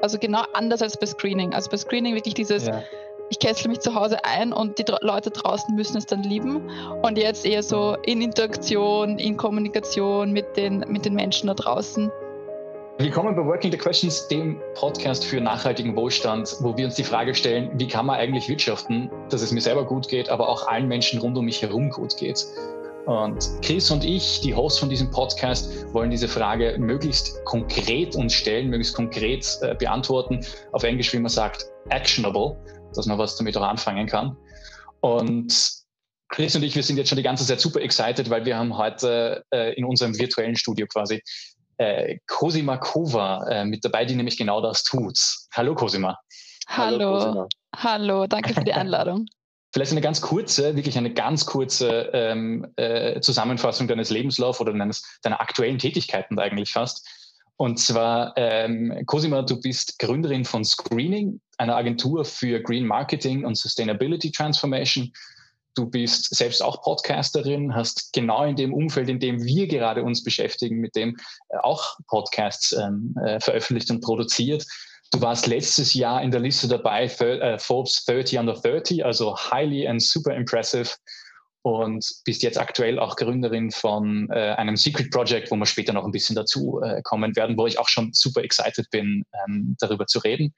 Also genau anders als bei Screening. Also bei Screening wirklich dieses, ja. ich kessel mich zu Hause ein und die Leute draußen müssen es dann lieben. Und jetzt eher so in Interaktion, in Kommunikation mit den, mit den Menschen da draußen. Willkommen bei Working the Questions, dem Podcast für nachhaltigen Wohlstand, wo wir uns die Frage stellen, wie kann man eigentlich wirtschaften, dass es mir selber gut geht, aber auch allen Menschen rund um mich herum gut geht. Und Chris und ich, die Hosts von diesem Podcast, wollen diese Frage möglichst konkret uns stellen, möglichst konkret äh, beantworten. Auf Englisch, wie man sagt, actionable, dass man was damit auch anfangen kann. Und Chris und ich, wir sind jetzt schon die ganze Zeit super excited, weil wir haben heute äh, in unserem virtuellen Studio quasi äh, Cosima Kova äh, mit dabei, die nämlich genau das tut. Hallo Cosima. Hallo. Hallo, Hallo danke für die Einladung. Vielleicht eine ganz kurze, wirklich eine ganz kurze ähm, äh, Zusammenfassung deines Lebenslaufs oder deines, deiner aktuellen Tätigkeiten eigentlich fast. Und zwar, ähm, Cosima, du bist Gründerin von Screening, einer Agentur für Green Marketing und Sustainability Transformation. Du bist selbst auch Podcasterin, hast genau in dem Umfeld, in dem wir gerade uns beschäftigen, mit dem äh, auch Podcasts ähm, äh, veröffentlicht und produziert. Du warst letztes Jahr in der Liste dabei, äh, Forbes 30 under 30, also highly and super impressive. Und bist jetzt aktuell auch Gründerin von äh, einem Secret Project, wo wir später noch ein bisschen dazu äh, kommen werden, wo ich auch schon super excited bin, ähm, darüber zu reden.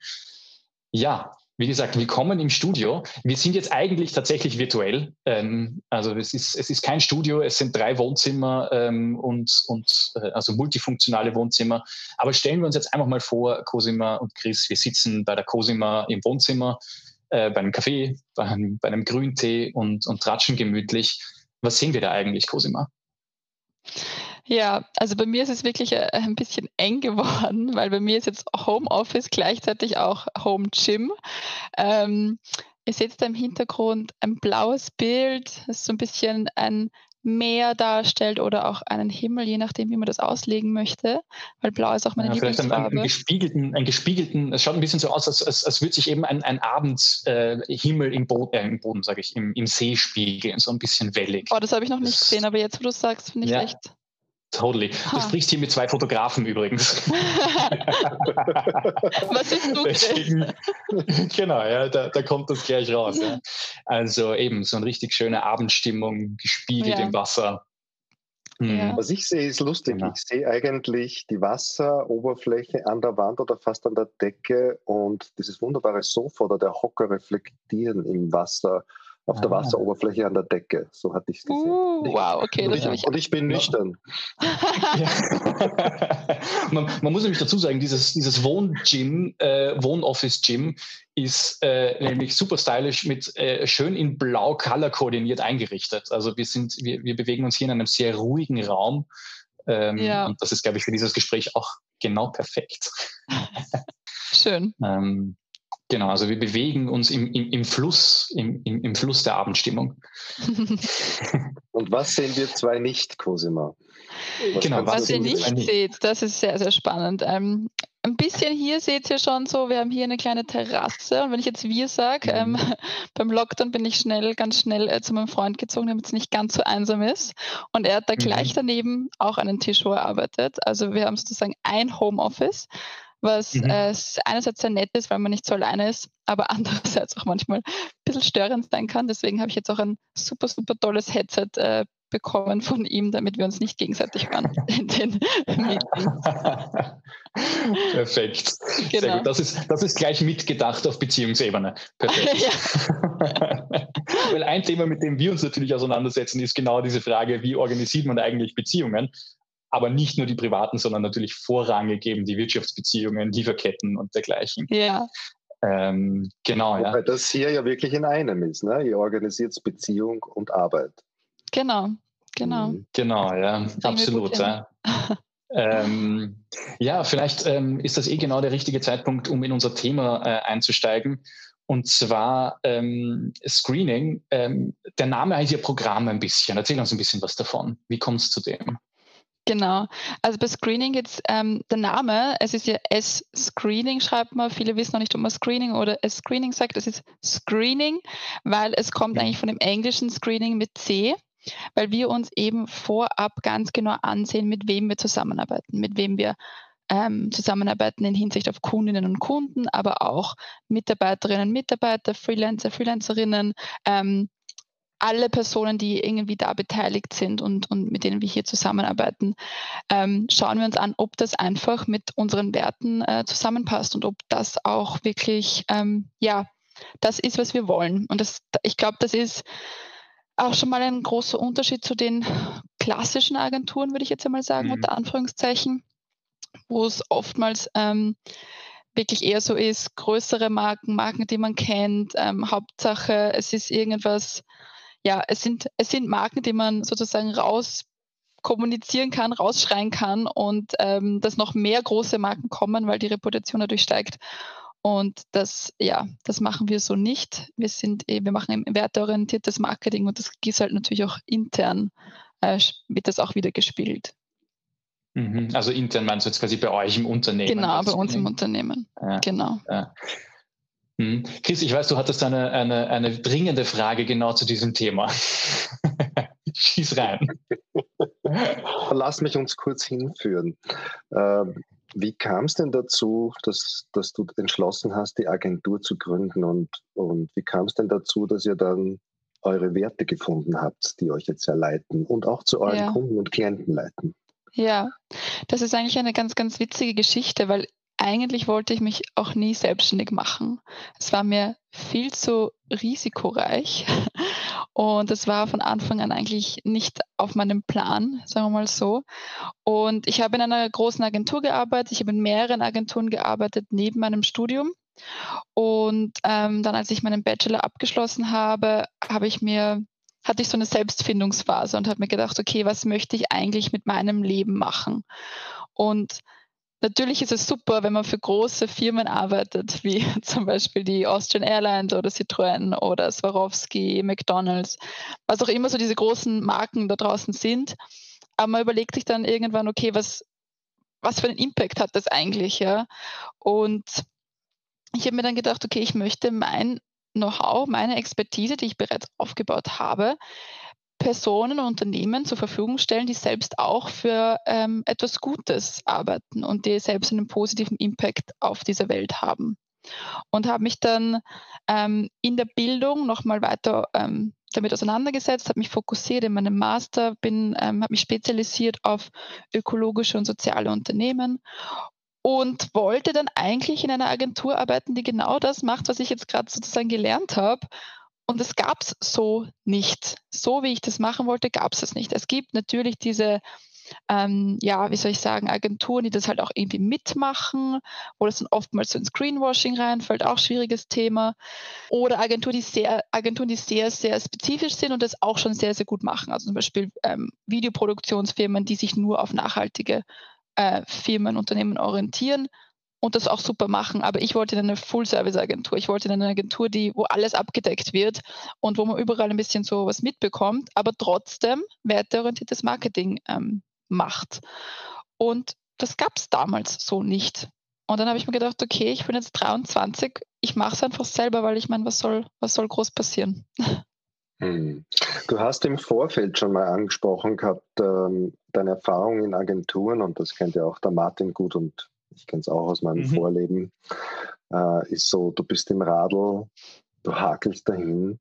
Ja, wie gesagt, willkommen im Studio. Wir sind jetzt eigentlich tatsächlich virtuell. Ähm, also es ist, es ist kein Studio, es sind drei Wohnzimmer ähm, und, und äh, also multifunktionale Wohnzimmer. Aber stellen wir uns jetzt einfach mal vor, Cosima und Chris, wir sitzen bei der Cosima im Wohnzimmer, äh, bei einem Kaffee, bei einem, bei einem Grüntee und, und tratschen gemütlich. Was sehen wir da eigentlich, Cosima? Ja, also bei mir ist es wirklich äh, ein bisschen eng geworden, weil bei mir ist jetzt Homeoffice gleichzeitig auch Home Gym. Ähm, ihr seht da im Hintergrund ein blaues Bild, das so ein bisschen ein Meer darstellt oder auch einen Himmel, je nachdem, wie man das auslegen möchte, weil blau ist auch meine ja, Lieblingsfarbe. Vielleicht einen, einen, gespiegelten, einen gespiegelten, es schaut ein bisschen so aus, als, als, als würde sich eben ein, ein Abendshimmel äh, im, Bo äh, im Boden, sage ich, im, im See spiegeln, so ein bisschen wellig. Oh, das habe ich noch nicht das, gesehen, aber jetzt, wo du sagst, finde ich ja. echt Totally. Du sprichst hier mit zwei Fotografen übrigens. Was ist du Deswegen, Genau, ja, da, da, kommt das gleich raus. Ja. Also eben so eine richtig schöne Abendstimmung, gespiegelt ja. im Wasser. Hm. Ja. Was ich sehe, ist lustig. Genau. Ich sehe eigentlich die Wasseroberfläche an der Wand oder fast an der Decke und dieses wunderbare Sofa oder der Hocker reflektieren im Wasser auf der ah. Wasseroberfläche an der Decke. So hatte ich es gesehen. Uh, wow, okay. Und, ich, und ich bin nüchtern. man, man, muss nämlich dazu sagen, dieses, dieses Wohngym, äh, Wohnoffice-Gym ist äh, nämlich super stylisch mit äh, schön in blau color koordiniert eingerichtet. Also wir sind, wir, wir bewegen uns hier in einem sehr ruhigen Raum. Ähm, ja. Und das ist, glaube ich, für dieses Gespräch auch genau perfekt. Schön. ähm, Genau, also wir bewegen uns im, im, im Fluss, im, im, im, Fluss der Abendstimmung. Und was sehen wir zwei nicht, Cosima? Was genau, was, was ihr nicht seht, das ist sehr, sehr spannend. Ähm, ein bisschen hier seht ihr schon so, wir haben hier eine kleine Terrasse und wenn ich jetzt wir sage, ähm, mhm. beim Lockdown bin ich schnell, ganz schnell äh, zu meinem Freund gezogen, damit es nicht ganz so einsam ist. Und er hat da mhm. gleich daneben auch einen Tisch, wo er arbeitet. Also wir haben sozusagen ein Homeoffice was mhm. äh, einerseits sehr nett ist, weil man nicht so alleine ist, aber andererseits auch manchmal ein bisschen störend sein kann. Deswegen habe ich jetzt auch ein super, super tolles Headset äh, bekommen von ihm, damit wir uns nicht gegenseitig hören in den Meetings. Perfekt. Genau. Sehr gut. Das ist, das ist gleich mitgedacht auf Beziehungsebene. Perfekt. Weil ein Thema, mit dem wir uns natürlich auseinandersetzen, ist genau diese Frage, wie organisiert man eigentlich Beziehungen? Aber nicht nur die privaten, sondern natürlich vorrangig eben die Wirtschaftsbeziehungen, Lieferketten und dergleichen. Ja. Ähm, genau, ja. Weil das hier ja wirklich in einem ist. Ne? Ihr organisiert Beziehung und Arbeit. Genau, genau. Mhm. Genau, ja, absolut. Ja. ähm, ja, vielleicht ähm, ist das eh genau der richtige Zeitpunkt, um in unser Thema äh, einzusteigen. Und zwar ähm, Screening. Ähm, der Name heißt ja Programm ein bisschen. Erzähl uns ein bisschen was davon. Wie kommt es zu dem? Genau. Also bei Screening jetzt ähm, der Name, es ist ja S-Screening, schreibt man. Viele wissen noch nicht, ob man Screening oder S-Screening sagt. Es ist Screening, weil es kommt eigentlich von dem englischen Screening mit C, weil wir uns eben vorab ganz genau ansehen, mit wem wir zusammenarbeiten, mit wem wir ähm, zusammenarbeiten in Hinsicht auf Kundinnen und Kunden, aber auch Mitarbeiterinnen, Mitarbeiter, Freelancer, Freelancerinnen, ähm, alle Personen, die irgendwie da beteiligt sind und, und mit denen wir hier zusammenarbeiten, ähm, schauen wir uns an, ob das einfach mit unseren Werten äh, zusammenpasst und ob das auch wirklich, ähm, ja, das ist, was wir wollen. Und das, ich glaube, das ist auch schon mal ein großer Unterschied zu den klassischen Agenturen, würde ich jetzt einmal sagen, mhm. unter Anführungszeichen, wo es oftmals ähm, wirklich eher so ist, größere Marken, Marken, die man kennt, ähm, Hauptsache, es ist irgendwas, ja, es sind, es sind Marken, die man sozusagen raus kommunizieren kann, rausschreien kann und ähm, dass noch mehr große Marken kommen, weil die Reputation dadurch steigt. Und das, ja, das machen wir so nicht. Wir sind, wir machen werteorientiertes Marketing und das ist halt natürlich auch intern, äh, wird das auch wieder gespielt. Mhm. Also intern meinst du jetzt quasi bei euch im Unternehmen? Genau, bei uns im Unternehmen. Ja. Genau. Ja. Hm. Chris, ich weiß, du hattest eine, eine, eine dringende Frage genau zu diesem Thema. Schieß rein. Lass mich uns kurz hinführen. Ähm, wie kam es denn dazu, dass, dass du entschlossen hast, die Agentur zu gründen? Und, und wie kam es denn dazu, dass ihr dann eure Werte gefunden habt, die euch jetzt ja leiten und auch zu euren ja. Kunden und Klienten leiten? Ja, das ist eigentlich eine ganz, ganz witzige Geschichte, weil eigentlich wollte ich mich auch nie selbstständig machen. Es war mir viel zu risikoreich und es war von Anfang an eigentlich nicht auf meinem Plan, sagen wir mal so. Und ich habe in einer großen Agentur gearbeitet, ich habe in mehreren Agenturen gearbeitet neben meinem Studium. Und ähm, dann, als ich meinen Bachelor abgeschlossen habe, habe ich mir hatte ich so eine Selbstfindungsphase und habe mir gedacht, okay, was möchte ich eigentlich mit meinem Leben machen? Und Natürlich ist es super, wenn man für große Firmen arbeitet, wie zum Beispiel die Austrian Airlines oder Citroën oder Swarovski, McDonald's, was auch immer so diese großen Marken da draußen sind. Aber man überlegt sich dann irgendwann, okay, was, was für einen Impact hat das eigentlich? Ja? Und ich habe mir dann gedacht, okay, ich möchte mein Know-how, meine Expertise, die ich bereits aufgebaut habe, Personen und Unternehmen zur Verfügung stellen, die selbst auch für ähm, etwas Gutes arbeiten und die selbst einen positiven Impact auf diese Welt haben. Und habe mich dann ähm, in der Bildung nochmal weiter ähm, damit auseinandergesetzt, habe mich fokussiert in meinem Master, ähm, habe mich spezialisiert auf ökologische und soziale Unternehmen und wollte dann eigentlich in einer Agentur arbeiten, die genau das macht, was ich jetzt gerade sozusagen gelernt habe und das gab es so nicht. So wie ich das machen wollte, gab es es nicht. Es gibt natürlich diese, ähm, ja, wie soll ich sagen, Agenturen, die das halt auch irgendwie mitmachen, wo das dann oftmals so ins Greenwashing reinfällt, auch schwieriges Thema. Oder Agenturen, die sehr, Agenturen, die sehr, sehr spezifisch sind und das auch schon sehr, sehr gut machen. Also zum Beispiel ähm, Videoproduktionsfirmen, die sich nur auf nachhaltige äh, Firmen, Unternehmen orientieren und das auch super machen. Aber ich wollte in eine Full-Service-Agentur. Ich wollte in eine Agentur, die, wo alles abgedeckt wird und wo man überall ein bisschen so was mitbekommt, aber trotzdem werteorientiertes Marketing ähm, macht. Und das gab es damals so nicht. Und dann habe ich mir gedacht, okay, ich bin jetzt 23, ich mache es einfach selber, weil ich meine, was soll, was soll groß passieren? Hm. Du hast im Vorfeld schon mal angesprochen gehabt, ähm, deine Erfahrung in Agenturen, und das kennt ja auch der Martin gut und ich kenne es auch aus meinem mhm. Vorleben, äh, ist so, du bist im Radl, du hakelst dahin,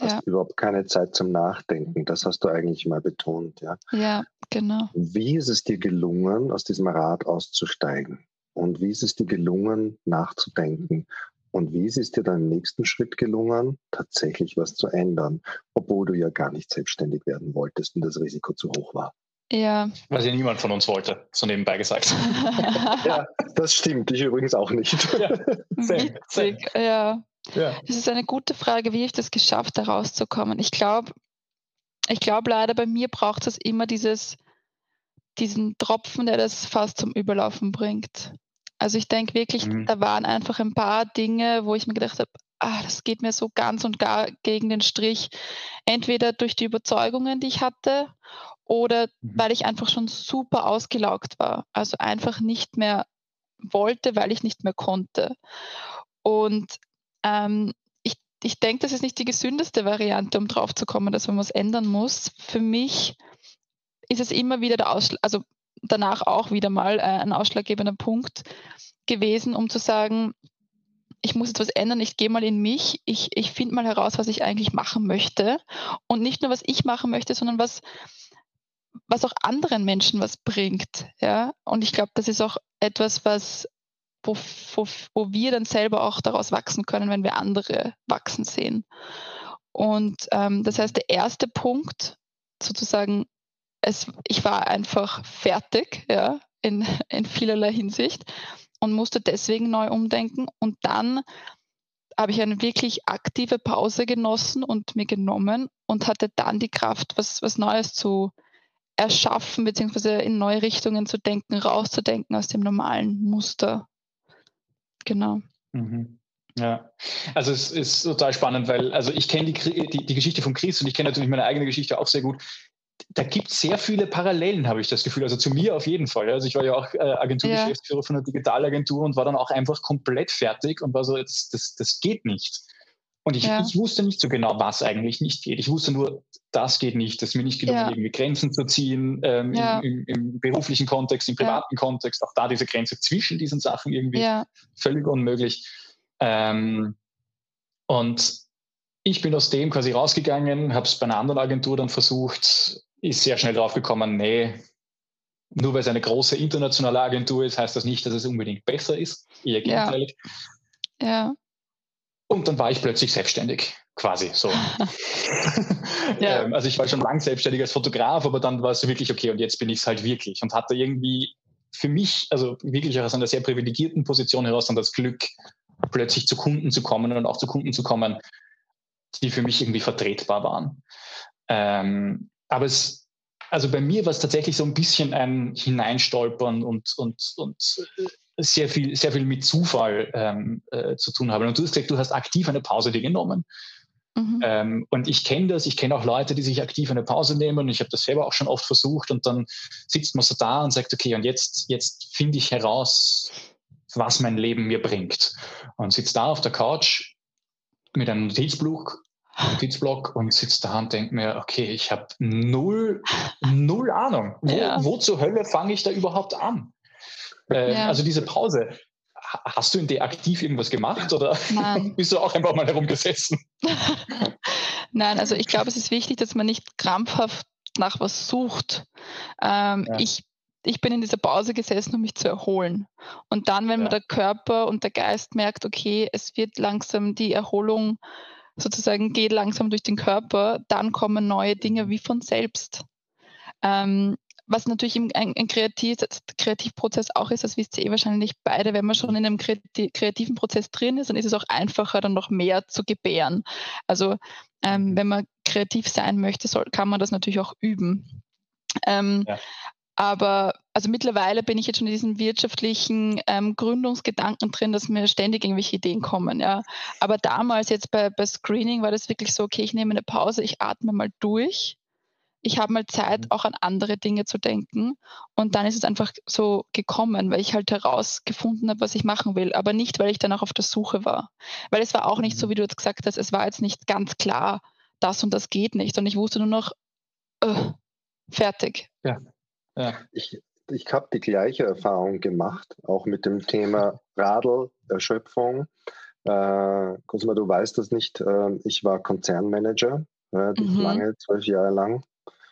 hast ja. überhaupt keine Zeit zum Nachdenken. Das hast du eigentlich mal betont, ja? Ja, genau. Wie ist es dir gelungen, aus diesem Rad auszusteigen? Und wie ist es dir gelungen, nachzudenken? Und wie ist es dir dann im nächsten Schritt gelungen, tatsächlich was zu ändern, obwohl du ja gar nicht selbstständig werden wolltest und das Risiko zu hoch war? Ja. Was ja niemand von uns wollte, so nebenbei gesagt. ja, das stimmt. Ich übrigens auch nicht. Ja, same, same. ja. ja. Es ist eine gute Frage, wie ich das geschafft, da rauszukommen. Ich glaube, ich glaube leider, bei mir braucht es immer dieses, diesen Tropfen, der das fast zum Überlaufen bringt. Also ich denke wirklich, mhm. da waren einfach ein paar Dinge, wo ich mir gedacht habe, ah, das geht mir so ganz und gar gegen den Strich. Entweder durch die Überzeugungen, die ich hatte, oder mhm. weil ich einfach schon super ausgelaugt war. Also einfach nicht mehr wollte, weil ich nicht mehr konnte. Und ähm, ich, ich denke, das ist nicht die gesündeste Variante, um drauf zu kommen, dass man was ändern muss. Für mich ist es immer wieder der Ausschlag, also danach auch wieder mal äh, ein ausschlaggebender Punkt gewesen, um zu sagen, ich muss etwas ändern, ich gehe mal in mich, ich, ich finde mal heraus, was ich eigentlich machen möchte. Und nicht nur, was ich machen möchte, sondern was, was auch anderen Menschen was bringt. Ja? Und ich glaube, das ist auch etwas, was, wo, wo, wo wir dann selber auch daraus wachsen können, wenn wir andere wachsen sehen. Und ähm, das heißt, der erste Punkt, sozusagen, es, ich war einfach fertig, ja, in, in vielerlei Hinsicht und musste deswegen neu umdenken. Und dann habe ich eine wirklich aktive Pause genossen und mir genommen und hatte dann die Kraft, was, was Neues zu erschaffen, beziehungsweise in neue Richtungen zu denken, rauszudenken aus dem normalen Muster. Genau. Mhm. Ja, also es ist total spannend, weil also ich kenne die, die, die, Geschichte von Chris und ich kenne natürlich meine eigene Geschichte auch sehr gut da gibt es sehr viele Parallelen, habe ich das Gefühl. Also zu mir auf jeden Fall. Also ich war ja auch äh, Agenturgeschäftsführer ja. von einer Digitalagentur und war dann auch einfach komplett fertig und war so, das, das, das geht nicht. Und ich, ja. ich, wusste nicht so genau, was eigentlich nicht geht. Ich wusste nur, das geht nicht, dass mir nicht gelungen, ja. irgendwie Grenzen zu ziehen ähm, ja. im, im, im, beruflichen Kontext, im privaten Kontext. Auch da diese Grenze zwischen diesen Sachen irgendwie völlig unmöglich. Ähm, und ich bin aus dem quasi rausgegangen, habe es bei einer anderen Agentur dann versucht, ist sehr schnell drauf gekommen, nee, nur weil es eine große internationale Agentur ist, heißt das nicht, dass es unbedingt besser ist. Eher gegenteilig. Ja. Und dann war ich plötzlich selbstständig, quasi so. ja. ähm, also ich war schon lang selbstständig als Fotograf, aber dann war es wirklich okay und jetzt bin ich es halt wirklich und hatte irgendwie für mich, also wirklich aus einer sehr privilegierten Position heraus dann das Glück, plötzlich zu Kunden zu kommen und auch zu Kunden zu kommen, die für mich irgendwie vertretbar waren. Ähm, aber es, also bei mir war es tatsächlich so ein bisschen ein Hineinstolpern und, und, und äh, sehr viel, sehr viel mit Zufall ähm, äh, zu tun haben. Und du hast gesagt, du hast aktiv eine Pause dir genommen. Mhm. Ähm, und ich kenne das, ich kenne auch Leute, die sich aktiv eine Pause nehmen. Und ich habe das selber auch schon oft versucht. Und dann sitzt man so da und sagt, okay, und jetzt, jetzt finde ich heraus, was mein Leben mir bringt. Und sitzt da auf der Couch mit einem Notizbuch Notizblock und sitze da und denke mir, okay, ich habe null, null Ahnung. Wo, ja. wo, zur Hölle fange ich da überhaupt an? Äh, ja. Also diese Pause, hast du in der aktiv irgendwas gemacht oder bist du auch einfach mal herumgesessen? Nein, also ich glaube, es ist wichtig, dass man nicht krampfhaft nach was sucht. Ähm, ja. ich, ich bin in dieser Pause gesessen, um mich zu erholen. Und dann, wenn ja. man der Körper und der Geist merkt, okay, es wird langsam die Erholung sozusagen geht langsam durch den Körper, dann kommen neue Dinge wie von selbst. Ähm, was natürlich im, ein, ein Kreativ, Kreativprozess auch ist, das wisst ihr eh wahrscheinlich beide, wenn man schon in einem kreativen Prozess drin ist, dann ist es auch einfacher, dann noch mehr zu gebären. Also ähm, wenn man kreativ sein möchte, soll, kann man das natürlich auch üben. Ähm, ja. Aber also mittlerweile bin ich jetzt schon in diesen wirtschaftlichen ähm, Gründungsgedanken drin, dass mir ständig irgendwelche Ideen kommen. Ja. Aber damals jetzt bei, bei Screening war das wirklich so, okay, ich nehme eine Pause, ich atme mal durch. Ich habe mal Zeit, mhm. auch an andere Dinge zu denken. Und dann ist es einfach so gekommen, weil ich halt herausgefunden habe, was ich machen will. Aber nicht, weil ich dann auch auf der Suche war. Weil es war auch nicht so, mhm. wie du jetzt gesagt hast, es war jetzt nicht ganz klar, das und das geht nicht. Und ich wusste nur noch, äh, fertig. Ja. Ja. Ich, ich habe die gleiche Erfahrung gemacht, auch mit dem Thema Radl, Erschöpfung. Äh, Cosima, du weißt das nicht. Äh, ich war Konzernmanager, äh, mhm. lange, zwölf Jahre lang.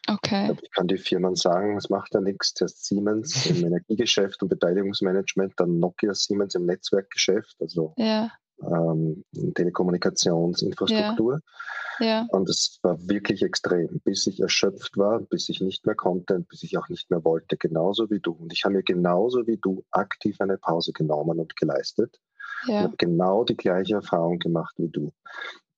Okay. Ich kann die Firmen sagen, es macht ja nichts. Zuerst Siemens im Energiegeschäft und Beteiligungsmanagement, dann Nokia Siemens im Netzwerkgeschäft, also ja ähm, Telekommunikationsinfrastruktur. Ja. ja. Und es war wirklich extrem, bis ich erschöpft war, bis ich nicht mehr konnte und bis ich auch nicht mehr wollte, genauso wie du. Und ich habe mir genauso wie du aktiv eine Pause genommen und geleistet. Ja. Ich habe genau die gleiche Erfahrung gemacht wie du.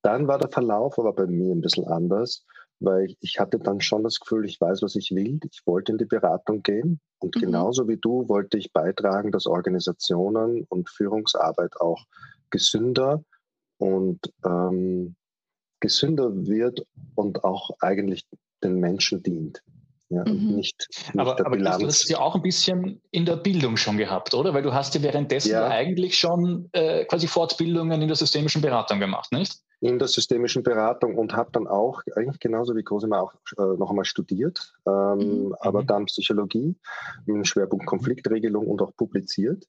Dann war der Verlauf aber bei mir ein bisschen anders, weil ich, ich hatte dann schon das Gefühl, ich weiß, was ich will. Ich wollte in die Beratung gehen und mhm. genauso wie du wollte ich beitragen, dass Organisationen und Führungsarbeit auch gesünder und ähm, gesünder wird und auch eigentlich den Menschen dient. Ja, mhm. nicht, nicht aber, aber du hast es ja auch ein bisschen in der Bildung schon gehabt, oder? Weil du hast ja währenddessen ja. eigentlich schon äh, quasi Fortbildungen in der systemischen Beratung gemacht, nicht? In der systemischen Beratung und habe dann auch, eigentlich genauso wie Cosima auch äh, noch einmal studiert, ähm, mhm. aber mhm. dann Psychologie mit Schwerpunkt Konfliktregelung und auch publiziert.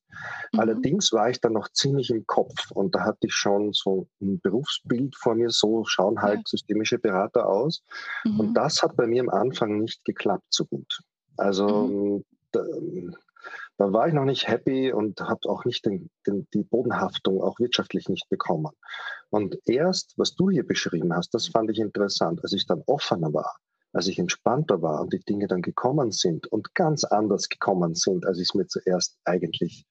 Mhm. Allerdings war ich dann noch ziemlich im Kopf und da hatte ich schon so ein Berufsbild vor mir, so schauen halt ja. systemische Berater aus. Mhm. Und das hat bei mir am Anfang nicht geklappt so gut. Also da, da war ich noch nicht happy und habe auch nicht den, den, die Bodenhaftung auch wirtschaftlich nicht bekommen. Und erst, was du hier beschrieben hast, das fand ich interessant, als ich dann offener war, als ich entspannter war und die Dinge dann gekommen sind und ganz anders gekommen sind, als ich es mir zuerst eigentlich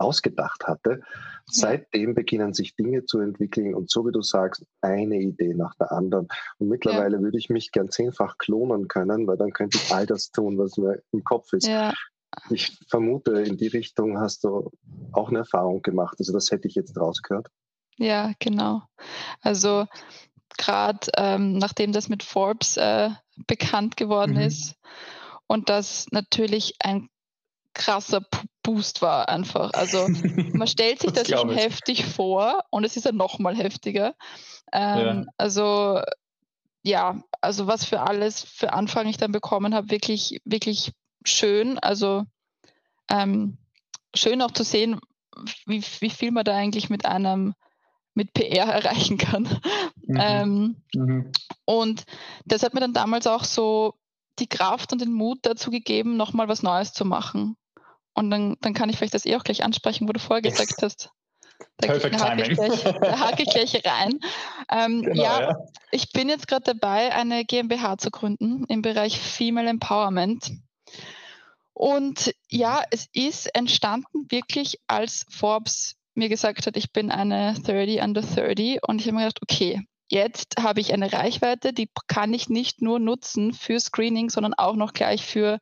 ausgedacht hatte. Seitdem beginnen sich Dinge zu entwickeln und so wie du sagst, eine Idee nach der anderen. Und mittlerweile ja. würde ich mich gern zehnfach klonen können, weil dann könnte ich all das tun, was mir im Kopf ist. Ja ich vermute, in die Richtung hast du auch eine Erfahrung gemacht. Also das hätte ich jetzt rausgehört. Ja, genau. Also gerade ähm, nachdem das mit Forbes äh, bekannt geworden mhm. ist und das natürlich ein krasser Boost war einfach. Also man stellt sich das, das schon heftig vor und es ist ja noch mal heftiger. Ähm, ja. Also ja, also was für alles für Anfang ich dann bekommen habe, wirklich, wirklich schön. Also ähm, schön auch zu sehen, wie, wie viel man da eigentlich mit einem mit PR erreichen kann. Mhm. Ähm, mhm. Und das hat mir dann damals auch so die Kraft und den Mut dazu gegeben, nochmal was Neues zu machen. Und dann, dann kann ich vielleicht das eh auch gleich ansprechen, wo du vorher gesagt hast. Da, Perfect hake ich gleich, da hake ich gleich rein. Ähm, genau, ja, ja, ich bin jetzt gerade dabei, eine GmbH zu gründen im Bereich Female Empowerment. Und ja, es ist entstanden wirklich, als Forbes mir gesagt hat, ich bin eine 30 under 30 und ich habe mir gedacht, okay, jetzt habe ich eine Reichweite, die kann ich nicht nur nutzen für Screening, sondern auch noch gleich für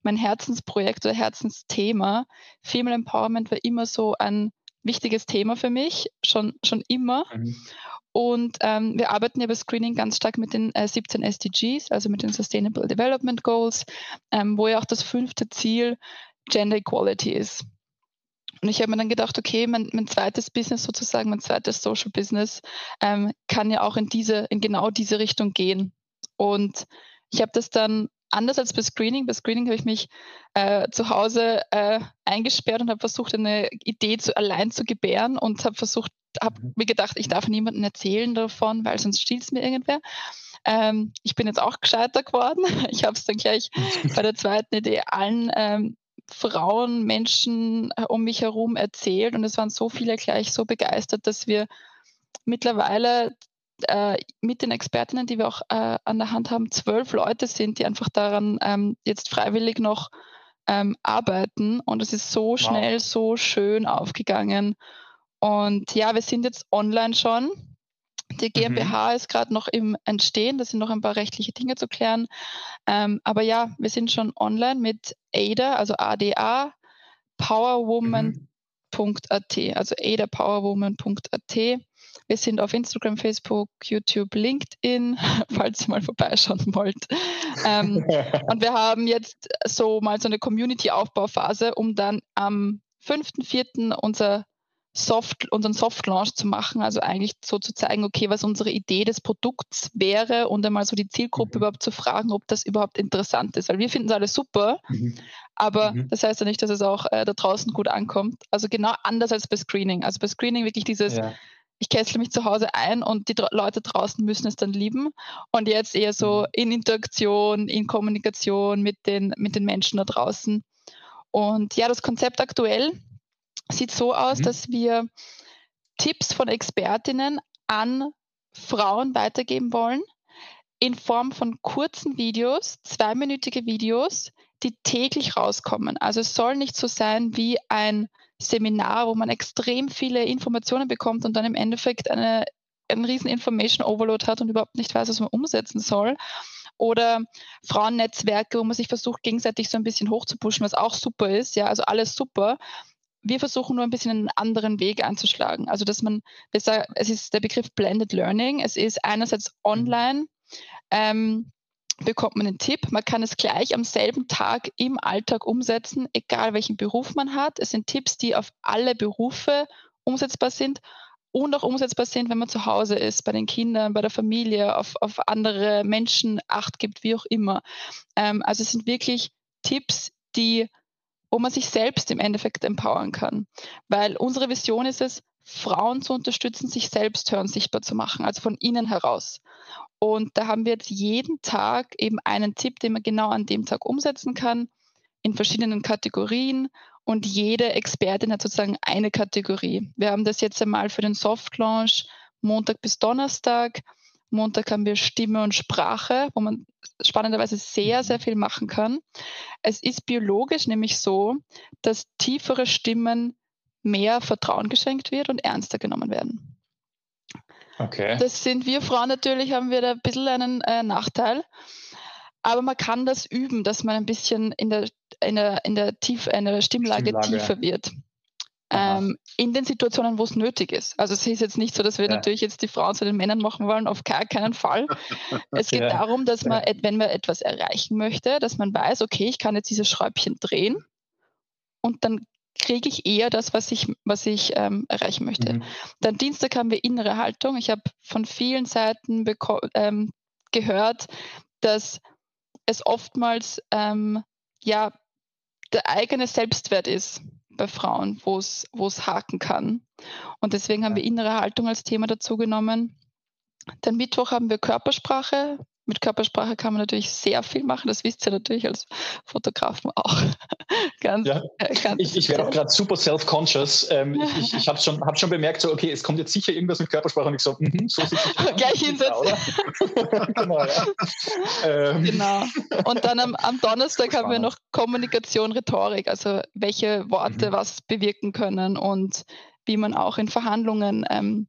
mein Herzensprojekt oder Herzensthema. Female Empowerment war immer so ein wichtiges Thema für mich, schon, schon immer. Mhm. Und ähm, wir arbeiten ja bei Screening ganz stark mit den äh, 17 SDGs, also mit den Sustainable Development Goals, ähm, wo ja auch das fünfte Ziel Gender Equality ist. Und ich habe mir dann gedacht, okay, mein, mein, zweites Business sozusagen, mein zweites Social Business ähm, kann ja auch in diese, in genau diese Richtung gehen. Und ich habe das dann anders als bei Screening. Bei Screening habe ich mich äh, zu Hause äh, eingesperrt und habe versucht, eine Idee zu, allein zu gebären und habe versucht, habe mhm. mir gedacht, ich darf niemandem erzählen davon, weil sonst stiehlt es mir irgendwer. Ähm, ich bin jetzt auch gescheiter geworden. Ich habe es dann gleich bei der zweiten Idee allen ähm, Frauen, Menschen äh, um mich herum erzählt und es waren so viele gleich so begeistert, dass wir mittlerweile äh, mit den Expertinnen, die wir auch äh, an der Hand haben, zwölf Leute sind, die einfach daran ähm, jetzt freiwillig noch ähm, arbeiten und es ist so schnell, wow. so schön aufgegangen. Und ja, wir sind jetzt online schon. Die GmbH mhm. ist gerade noch im Entstehen, da sind noch ein paar rechtliche Dinge zu klären. Ähm, aber ja, wir sind schon online mit ADA, also ADA, powerwoman.at, mhm. also adapowerwoman.at. Wir sind auf Instagram, Facebook, YouTube, LinkedIn, falls ihr mal vorbeischauen wollt. Ähm, und wir haben jetzt so mal so eine Community-Aufbauphase, um dann am 5.4. unser Soft, unseren Soft-Launch zu machen, also eigentlich so zu zeigen, okay, was unsere Idee des Produkts wäre und einmal so die Zielgruppe mhm. überhaupt zu fragen, ob das überhaupt interessant ist. Weil wir finden es alles super, mhm. aber mhm. das heißt ja nicht, dass es auch äh, da draußen gut ankommt. Also genau anders als bei Screening. Also bei Screening wirklich dieses, ja. ich kessle mich zu Hause ein und die Leute draußen müssen es dann lieben. Und jetzt eher so mhm. in Interaktion, in Kommunikation mit den, mit den Menschen da draußen. Und ja, das Konzept aktuell sieht so aus, mhm. dass wir Tipps von Expertinnen an Frauen weitergeben wollen in Form von kurzen Videos, zweiminütige Videos, die täglich rauskommen. Also es soll nicht so sein wie ein Seminar, wo man extrem viele Informationen bekommt und dann im Endeffekt eine, einen riesen Information Overload hat und überhaupt nicht weiß, was man umsetzen soll. Oder Frauennetzwerke, wo man sich versucht, gegenseitig so ein bisschen hochzupuschen, was auch super ist. Ja, also alles super wir versuchen nur ein bisschen einen anderen Weg anzuschlagen. Also, dass man, es ist der Begriff Blended Learning. Es ist einerseits mhm. online, ähm, bekommt man einen Tipp. Man kann es gleich am selben Tag im Alltag umsetzen, egal welchen Beruf man hat. Es sind Tipps, die auf alle Berufe umsetzbar sind und auch umsetzbar sind, wenn man zu Hause ist, bei den Kindern, bei der Familie, auf, auf andere Menschen Acht gibt, wie auch immer. Ähm, also es sind wirklich Tipps, die, wo man sich selbst im Endeffekt empowern kann. Weil unsere Vision ist es, Frauen zu unterstützen, sich selbst hören, sichtbar zu machen, also von innen heraus. Und da haben wir jetzt jeden Tag eben einen Tipp, den man genau an dem Tag umsetzen kann, in verschiedenen Kategorien. Und jede Expertin hat sozusagen eine Kategorie. Wir haben das jetzt einmal für den Soft Launch Montag bis Donnerstag. Montag haben wir Stimme und Sprache, wo man spannenderweise sehr, sehr viel machen kann. Es ist biologisch nämlich so, dass tiefere Stimmen mehr Vertrauen geschenkt wird und ernster genommen werden. Okay. Das sind wir Frauen natürlich, haben wir da ein bisschen einen äh, Nachteil. Aber man kann das üben, dass man ein bisschen in der, in der, in der, Tief, in der Stimmlage, Stimmlage tiefer wird. Ähm, in den Situationen, wo es nötig ist. Also es ist jetzt nicht so, dass wir ja. natürlich jetzt die Frauen zu den Männern machen wollen, auf gar keinen Fall. Es geht ja. darum, dass man, wenn man etwas erreichen möchte, dass man weiß, okay, ich kann jetzt dieses Schräubchen drehen und dann kriege ich eher das, was ich, was ich ähm, erreichen möchte. Mhm. Dann Dienstag haben wir innere Haltung. Ich habe von vielen Seiten ähm, gehört, dass es oftmals ähm, ja der eigene Selbstwert ist bei Frauen, wo es haken kann. Und deswegen haben wir innere Haltung als Thema dazu genommen. Dann Mittwoch haben wir Körpersprache mit Körpersprache kann man natürlich sehr viel machen. Das wisst ihr natürlich als Fotografen auch. ganz, ja. äh, ganz ich, ich werde auch gerade super self-conscious. Ähm, ich ich, ich habe schon, hab schon bemerkt, so, okay, es kommt jetzt sicher irgendwas mit Körpersprache und ich so, mm -hmm, so sieht es Gleich hinsetzen. genau, ja. ähm. genau. Und dann am, am Donnerstag haben wir noch Kommunikation, Rhetorik, also welche Worte mhm. was bewirken können und wie man auch in Verhandlungen ähm,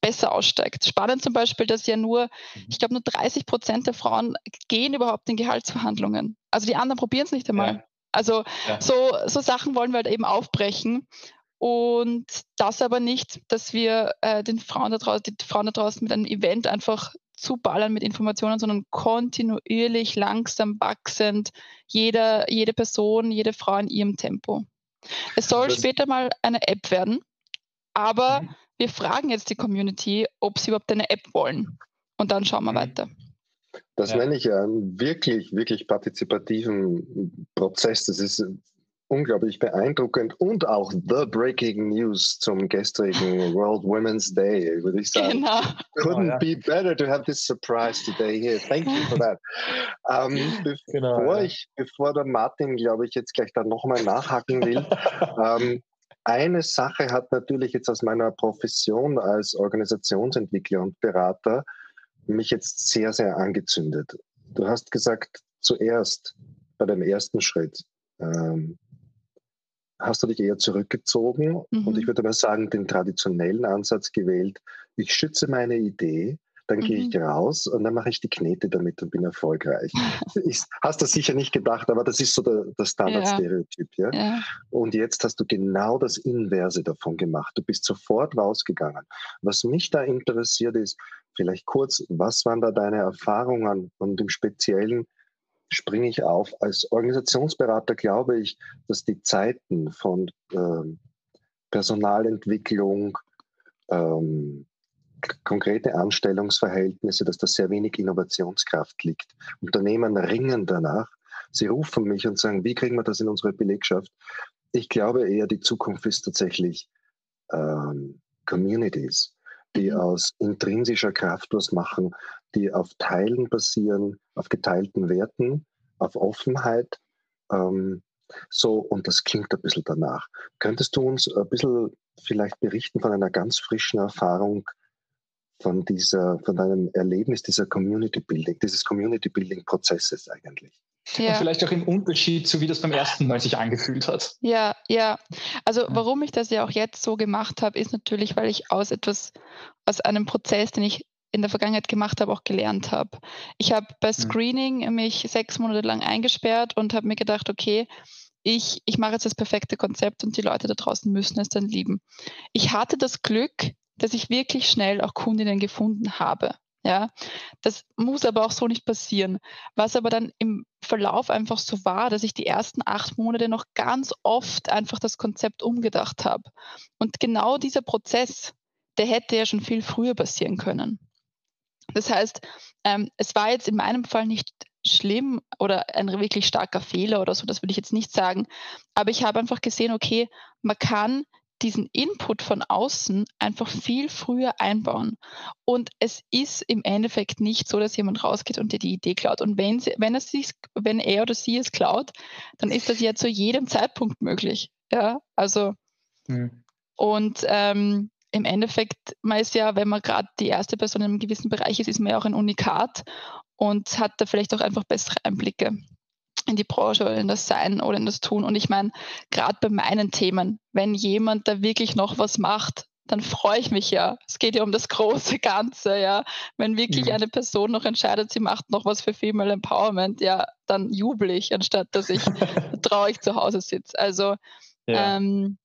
besser aussteigt. Spannend zum Beispiel, dass ja nur, mhm. ich glaube, nur 30 Prozent der Frauen gehen überhaupt in Gehaltsverhandlungen. Also die anderen probieren es nicht einmal. Ja. Also ja. So, so Sachen wollen wir halt eben aufbrechen. Und das aber nicht, dass wir äh, den Frauen da draußen, die Frauen da draußen mit einem Event einfach zuballern mit Informationen, sondern kontinuierlich, langsam wachsend, jeder, jede Person, jede Frau in ihrem Tempo. Es soll später mal eine App werden, aber mhm wir fragen jetzt die Community, ob sie überhaupt eine App wollen. Und dann schauen wir mhm. weiter. Das ja. nenne ich einen wirklich, wirklich partizipativen Prozess. Das ist unglaublich beeindruckend und auch the breaking news zum gestrigen World Women's Day, würde ich sagen. Genau. Couldn't genau, ja. be better to have this surprise today here. Thank you for that. Ähm, genau, bevor, ja. ich, bevor der Martin, glaube ich, jetzt gleich da nochmal nachhaken will, ähm, eine Sache hat natürlich jetzt aus meiner Profession als Organisationsentwickler und Berater mich jetzt sehr, sehr angezündet. Du hast gesagt, zuerst bei dem ersten Schritt ähm, hast du dich eher zurückgezogen mhm. und ich würde mal sagen, den traditionellen Ansatz gewählt. Ich schütze meine Idee, dann gehe ich mhm. raus und dann mache ich die Knete damit und bin erfolgreich. ich, hast du sicher nicht gedacht, aber das ist so der, der Standardstereotyp. Ja. Ja? ja? Und jetzt hast du genau das Inverse davon gemacht. Du bist sofort rausgegangen. Was mich da interessiert ist, vielleicht kurz, was waren da deine Erfahrungen und im Speziellen, springe ich auf. Als Organisationsberater glaube ich, dass die Zeiten von ähm, Personalentwicklung, ähm, konkrete Anstellungsverhältnisse, dass da sehr wenig Innovationskraft liegt. Unternehmen ringen danach. Sie rufen mich und sagen, wie kriegen wir das in unsere Belegschaft? Ich glaube eher, die Zukunft ist tatsächlich ähm, Communities, die mhm. aus intrinsischer Kraft was machen, die auf Teilen basieren, auf geteilten Werten, auf Offenheit. Ähm, so, und das klingt ein bisschen danach. Könntest du uns ein bisschen vielleicht berichten von einer ganz frischen Erfahrung von dieser, von deinem Erlebnis dieser Community Building, dieses Community Building Prozesses eigentlich. Ja. Und vielleicht auch im Unterschied zu wie das beim ersten Mal sich angefühlt hat. Ja, ja. Also warum ich das ja auch jetzt so gemacht habe, ist natürlich, weil ich aus etwas, aus einem Prozess, den ich in der Vergangenheit gemacht habe, auch gelernt habe. Ich habe bei Screening mich sechs Monate lang eingesperrt und habe mir gedacht, okay, ich, ich mache jetzt das perfekte Konzept und die Leute da draußen müssen es dann lieben. Ich hatte das Glück, dass ich wirklich schnell auch Kundinnen gefunden habe. Ja, das muss aber auch so nicht passieren. Was aber dann im Verlauf einfach so war, dass ich die ersten acht Monate noch ganz oft einfach das Konzept umgedacht habe. Und genau dieser Prozess, der hätte ja schon viel früher passieren können. Das heißt, ähm, es war jetzt in meinem Fall nicht schlimm oder ein wirklich starker Fehler oder so, das würde ich jetzt nicht sagen. Aber ich habe einfach gesehen, okay, man kann diesen Input von außen einfach viel früher einbauen. Und es ist im Endeffekt nicht so, dass jemand rausgeht und dir die Idee klaut. Und wenn, sie, wenn, es wenn er oder sie es klaut, dann ist das ja zu jedem Zeitpunkt möglich. Ja, also mhm. und ähm, im Endeffekt, man ist ja, wenn man gerade die erste Person in einem gewissen Bereich ist, ist man ja auch ein Unikat und hat da vielleicht auch einfach bessere Einblicke in die Branche oder in das Sein oder in das Tun. Und ich meine, gerade bei meinen Themen, wenn jemand da wirklich noch was macht, dann freue ich mich ja. Es geht ja um das große Ganze, ja. Wenn wirklich. Mhm. eine Person noch entscheidet, sie macht noch was für Female Empowerment, ja, dann jubel ich, anstatt dass ich traurig zu Hause sitze. Also ja. ähm,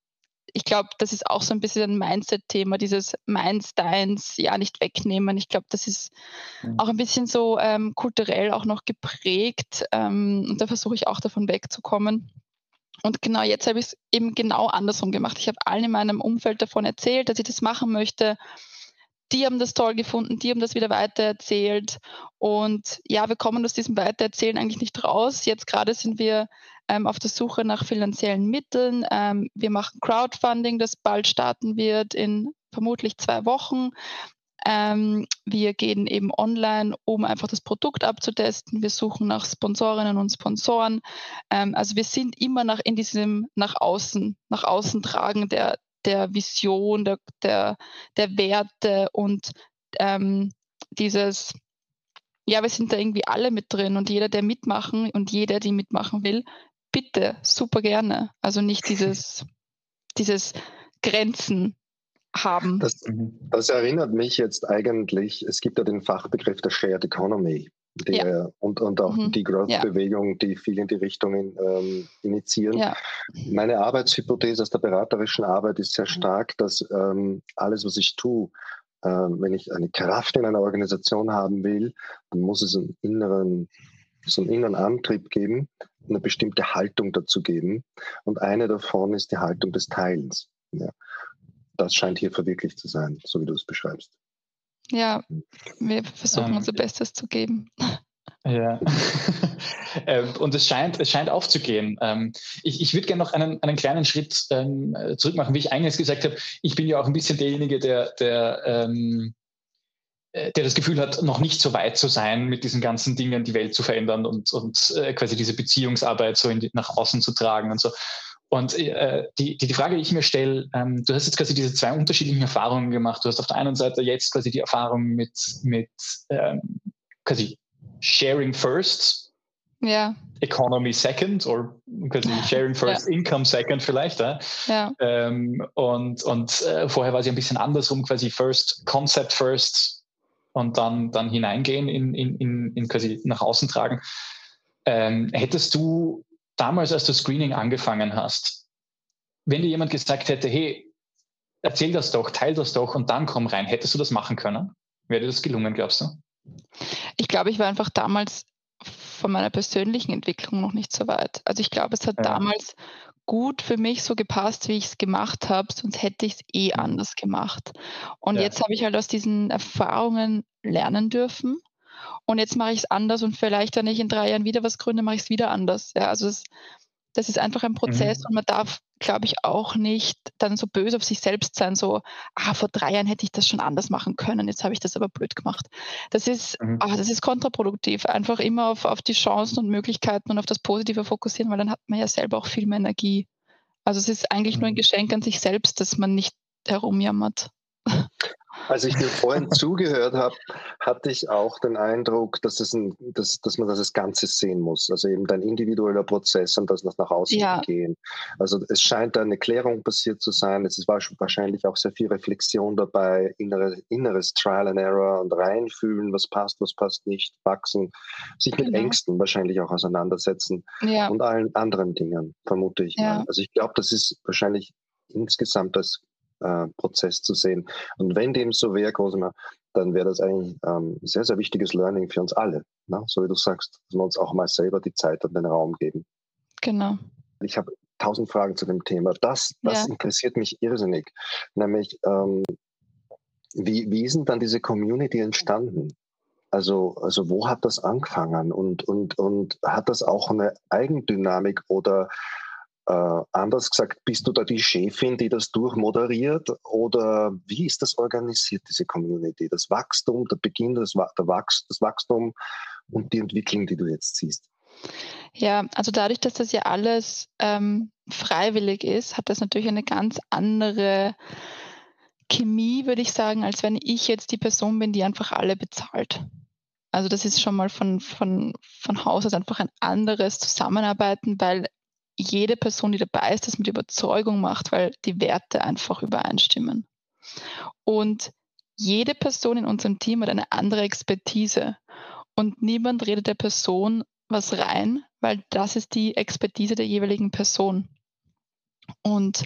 ich glaube, das ist auch so ein bisschen ein Mindset-Thema, dieses Meins, Deins, ja, nicht wegnehmen. Ich glaube, das ist mhm. auch ein bisschen so ähm, kulturell auch noch geprägt ähm, und da versuche ich auch davon wegzukommen. Und genau jetzt habe ich es eben genau andersrum gemacht. Ich habe allen in meinem Umfeld davon erzählt, dass ich das machen möchte. Die haben das toll gefunden, die haben das wieder weitererzählt. Und ja, wir kommen aus diesem Weitererzählen eigentlich nicht raus. Jetzt gerade sind wir ähm, auf der Suche nach finanziellen Mitteln. Ähm, wir machen Crowdfunding, das bald starten wird in vermutlich zwei Wochen. Ähm, wir gehen eben online, um einfach das Produkt abzutesten. Wir suchen nach Sponsorinnen und Sponsoren. Ähm, also wir sind immer nach in diesem nach außen, nach außen tragen der, der Vision, der, der, der Werte und ähm, dieses ja, wir sind da irgendwie alle mit drin und jeder, der mitmachen und jeder, die mitmachen will, bitte, super gerne. Also nicht dieses, dieses Grenzen haben. Das, das, erinnert mich jetzt eigentlich, es gibt ja den Fachbegriff der Shared Economy. Der, ja. und, und auch mhm. die Growth-Bewegung, ja. die viel in die Richtungen ähm, initiieren. Ja. Meine Arbeitshypothese aus der beraterischen Arbeit ist sehr mhm. stark, dass ähm, alles, was ich tue, äh, wenn ich eine Kraft in einer Organisation haben will, dann muss es einen inneren, so einen inneren Antrieb geben, eine bestimmte Haltung dazu geben. Und eine davon ist die Haltung des Teilens. Ja. Das scheint hier verwirklicht zu sein, so wie du es beschreibst. Ja, wir versuchen ähm, unser Bestes zu geben. Ja, ähm, und es scheint, es scheint aufzugehen. Ähm, ich, ich würde gerne noch einen, einen kleinen Schritt ähm, zurück machen, wie ich eingangs gesagt habe. Ich bin ja auch ein bisschen derjenige, der, der ähm, äh, der das Gefühl hat, noch nicht so weit zu sein, mit diesen ganzen Dingen die Welt zu verändern und, und äh, quasi diese Beziehungsarbeit so die, nach außen zu tragen und so. Und äh, die, die, Frage, die ich mir stelle, ähm, du hast jetzt quasi diese zwei unterschiedlichen Erfahrungen gemacht. Du hast auf der einen Seite jetzt quasi die Erfahrung mit, mit ähm, quasi Sharing First, ja. Economy Second oder quasi Sharing First, ja. Income Second vielleicht. Äh? Ja. Ähm, und und äh, vorher war sie ein bisschen andersrum, quasi First, Concept First, und dann, dann hineingehen in, in, in, in quasi nach außen tragen. Ähm, hättest du damals, als du Screening angefangen hast, wenn dir jemand gesagt hätte, hey, erzähl das doch, teil das doch und dann komm rein, hättest du das machen können? Wäre dir das gelungen, glaubst du? Ich glaube, ich war einfach damals von meiner persönlichen Entwicklung noch nicht so weit. Also ich glaube, es hat ja. damals gut für mich so gepasst, wie ich es gemacht habe, sonst hätte ich es eh mhm. anders gemacht. Und ja. jetzt habe ich halt aus diesen Erfahrungen lernen dürfen. Und jetzt mache ich es anders und vielleicht, wenn ich in drei Jahren wieder was gründe, mache ich es wieder anders. Ja, also es, das ist einfach ein Prozess mhm. und man darf, glaube ich, auch nicht dann so böse auf sich selbst sein, so, ah, vor drei Jahren hätte ich das schon anders machen können, jetzt habe ich das aber blöd gemacht. Das ist, mhm. ah, das ist kontraproduktiv. Einfach immer auf, auf die Chancen und Möglichkeiten und auf das Positive fokussieren, weil dann hat man ja selber auch viel mehr Energie. Also es ist eigentlich mhm. nur ein mhm. Geschenk an sich selbst, dass man nicht herumjammert. Als ich dir vorhin zugehört habe, hatte ich auch den Eindruck, dass, es ein, dass, dass man das als Ganzes sehen muss. Also eben dein individueller Prozess und das nach außen ja. gehen. Also es scheint da eine Klärung passiert zu sein. Es ist wahrscheinlich auch sehr viel Reflexion dabei, innere, inneres Trial and Error und reinfühlen, was passt, was passt nicht, wachsen, sich mit genau. Ängsten wahrscheinlich auch auseinandersetzen ja. und allen anderen Dingen, vermute ich ja. mal. Also ich glaube, das ist wahrscheinlich insgesamt das äh, Prozess zu sehen. Und wenn dem so wäre, Cosima, dann wäre das eigentlich ähm, ein sehr, sehr wichtiges Learning für uns alle. Ne? So wie du sagst, dass wir uns auch mal selber die Zeit und den Raum geben. Genau. Ich habe tausend Fragen zu dem Thema. Das, das ja. interessiert mich irrsinnig. Nämlich, ähm, wie, wie ist denn dann diese Community entstanden? Also, also wo hat das angefangen und, und, und hat das auch eine Eigendynamik oder äh, anders gesagt, bist du da die Chefin, die das durchmoderiert oder wie ist das organisiert, diese Community? Das Wachstum, der Beginn, das, der Wachs, das Wachstum und die Entwicklung, die du jetzt siehst? Ja, also dadurch, dass das ja alles ähm, freiwillig ist, hat das natürlich eine ganz andere Chemie, würde ich sagen, als wenn ich jetzt die Person bin, die einfach alle bezahlt. Also das ist schon mal von, von, von Haus aus einfach ein anderes Zusammenarbeiten, weil jede Person, die dabei ist, das mit Überzeugung macht, weil die Werte einfach übereinstimmen. Und jede Person in unserem Team hat eine andere Expertise und niemand redet der Person was rein, weil das ist die Expertise der jeweiligen Person. Und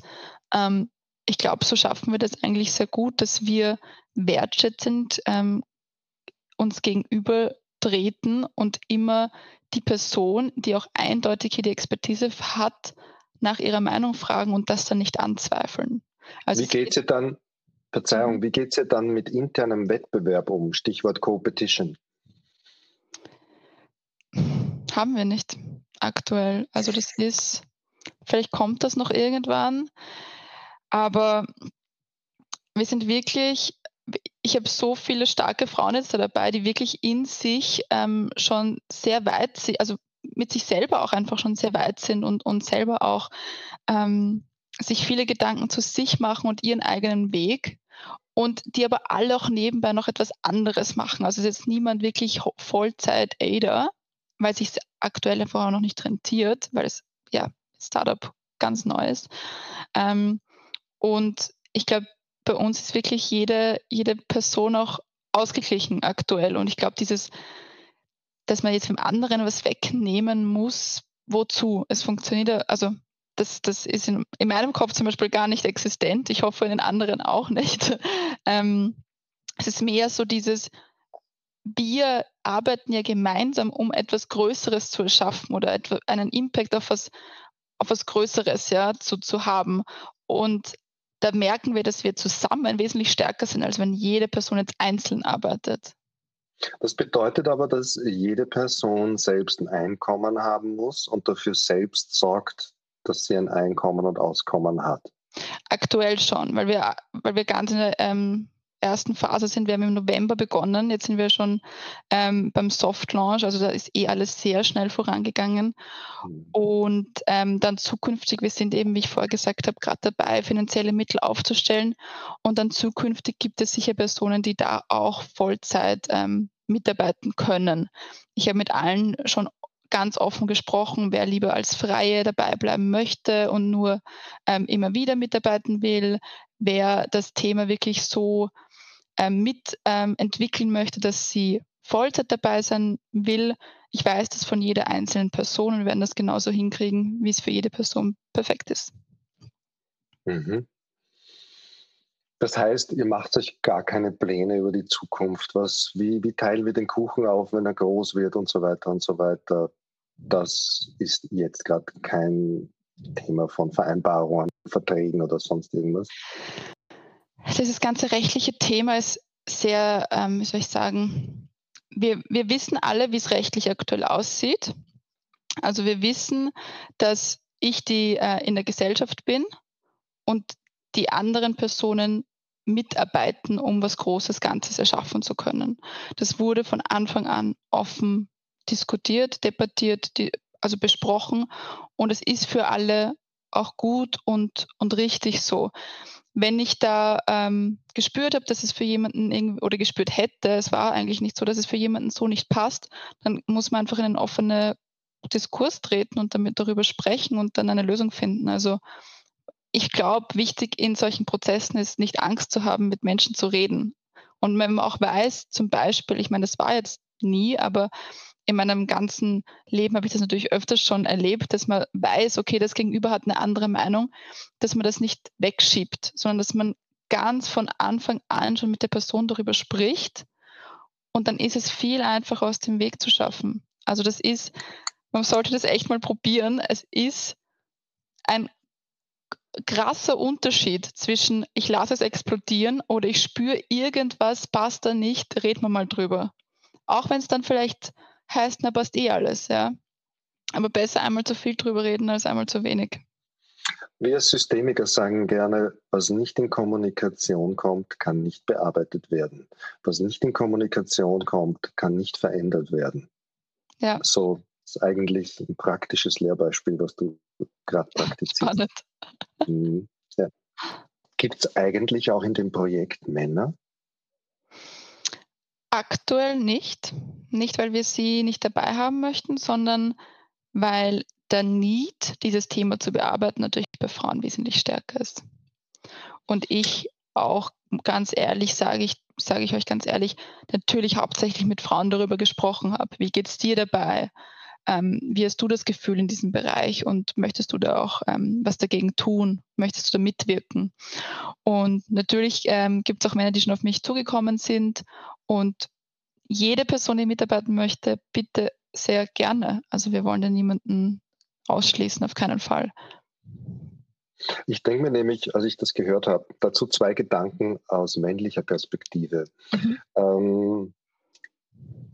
ähm, ich glaube, so schaffen wir das eigentlich sehr gut, dass wir wertschätzend ähm, uns gegenüber treten und immer die Person, die auch eindeutig hier die Expertise hat, nach ihrer Meinung fragen und das dann nicht anzweifeln. Also wie geht es dann, Verzeihung, mhm. wie geht es dann mit internem Wettbewerb um? Stichwort Competition. Haben wir nicht aktuell. Also das ist, vielleicht kommt das noch irgendwann, aber wir sind wirklich ich habe so viele starke Frauen jetzt da dabei, die wirklich in sich ähm, schon sehr weit sind, also mit sich selber auch einfach schon sehr weit sind und, und selber auch ähm, sich viele Gedanken zu sich machen und ihren eigenen Weg und die aber alle auch nebenbei noch etwas anderes machen. Also ist jetzt niemand wirklich Vollzeit-Ada, weil sich aktuell einfach auch noch nicht rentiert, weil es ja Startup ganz neu ist. Ähm, und ich glaube, bei uns ist wirklich jede, jede Person auch ausgeglichen aktuell. Und ich glaube, dieses, dass man jetzt dem anderen was wegnehmen muss, wozu? Es funktioniert, also das, das ist in, in meinem Kopf zum Beispiel gar nicht existent. Ich hoffe in den anderen auch nicht. Ähm, es ist mehr so dieses, wir arbeiten ja gemeinsam, um etwas Größeres zu erschaffen oder einen Impact auf was, auf was Größeres ja, zu, zu haben. Und da merken wir, dass wir zusammen wesentlich stärker sind, als wenn jede Person jetzt einzeln arbeitet. Das bedeutet aber, dass jede Person selbst ein Einkommen haben muss und dafür selbst sorgt, dass sie ein Einkommen und Auskommen hat. Aktuell schon, weil wir, weil wir ganz in der ähm, ersten Phase sind. Wir haben im November begonnen. Jetzt sind wir schon ähm, beim Soft Launch. Also da ist eh alles sehr schnell vorangegangen. Mhm. Und ähm, dann zukünftig, wir sind eben, wie ich vorher gesagt habe, gerade dabei, finanzielle Mittel aufzustellen. Und dann zukünftig gibt es sicher Personen, die da auch Vollzeit ähm, mitarbeiten können. Ich habe mit allen schon ganz offen gesprochen, wer lieber als Freie dabei bleiben möchte und nur ähm, immer wieder mitarbeiten will, wer das Thema wirklich so mitentwickeln ähm, möchte, dass sie Vollzeit dabei sein will. Ich weiß das von jeder einzelnen Person und werden das genauso hinkriegen, wie es für jede Person perfekt ist. Mhm. Das heißt, ihr macht euch gar keine Pläne über die Zukunft. Was, wie, wie teilen wir den Kuchen auf, wenn er groß wird und so weiter und so weiter. Das ist jetzt gerade kein Thema von Vereinbarungen, Verträgen oder sonst irgendwas. Dieses ganze rechtliche Thema ist sehr, ähm, wie soll ich sagen, wir, wir wissen alle, wie es rechtlich aktuell aussieht. Also wir wissen, dass ich die äh, in der Gesellschaft bin und die anderen Personen mitarbeiten, um was Großes Ganzes erschaffen zu können. Das wurde von Anfang an offen diskutiert, debattiert, die, also besprochen und es ist für alle auch gut und, und richtig so wenn ich da ähm, gespürt habe, dass es für jemanden oder gespürt hätte, es war eigentlich nicht so, dass es für jemanden so nicht passt, dann muss man einfach in einen offenen Diskurs treten und damit darüber sprechen und dann eine Lösung finden. Also ich glaube, wichtig in solchen Prozessen ist nicht Angst zu haben, mit Menschen zu reden. Und wenn man auch weiß, zum Beispiel, ich meine, das war jetzt nie, aber in meinem ganzen Leben habe ich das natürlich öfters schon erlebt, dass man weiß, okay, das Gegenüber hat eine andere Meinung, dass man das nicht wegschiebt, sondern dass man ganz von Anfang an schon mit der Person darüber spricht und dann ist es viel einfacher aus dem Weg zu schaffen. Also das ist, man sollte das echt mal probieren. Es ist ein krasser Unterschied zwischen ich lasse es explodieren oder ich spüre irgendwas, passt da nicht, reden wir mal drüber. Auch wenn es dann vielleicht heißt, na passt eh alles, ja. Aber besser einmal zu viel drüber reden als einmal zu wenig. Wir Systemiker sagen gerne, was nicht in Kommunikation kommt, kann nicht bearbeitet werden. Was nicht in Kommunikation kommt, kann nicht verändert werden. Ja. So ist eigentlich ein praktisches Lehrbeispiel, was du gerade praktizierst. Spannend. Mhm. Ja. Gibt es eigentlich auch in dem Projekt Männer? Aktuell nicht. Nicht, weil wir sie nicht dabei haben möchten, sondern weil der Need, dieses Thema zu bearbeiten, natürlich bei Frauen wesentlich stärker ist. Und ich auch ganz ehrlich, sage ich, sage ich euch ganz ehrlich, natürlich hauptsächlich mit Frauen darüber gesprochen habe. Wie geht es dir dabei? Ähm, wie hast du das Gefühl in diesem Bereich und möchtest du da auch ähm, was dagegen tun? Möchtest du da mitwirken? Und natürlich ähm, gibt es auch Männer, die schon auf mich zugekommen sind und jede Person, die mitarbeiten möchte, bitte sehr gerne. Also wir wollen da niemanden ausschließen, auf keinen Fall. Ich denke mir nämlich, als ich das gehört habe, dazu zwei Gedanken aus männlicher Perspektive. Mhm. Ähm,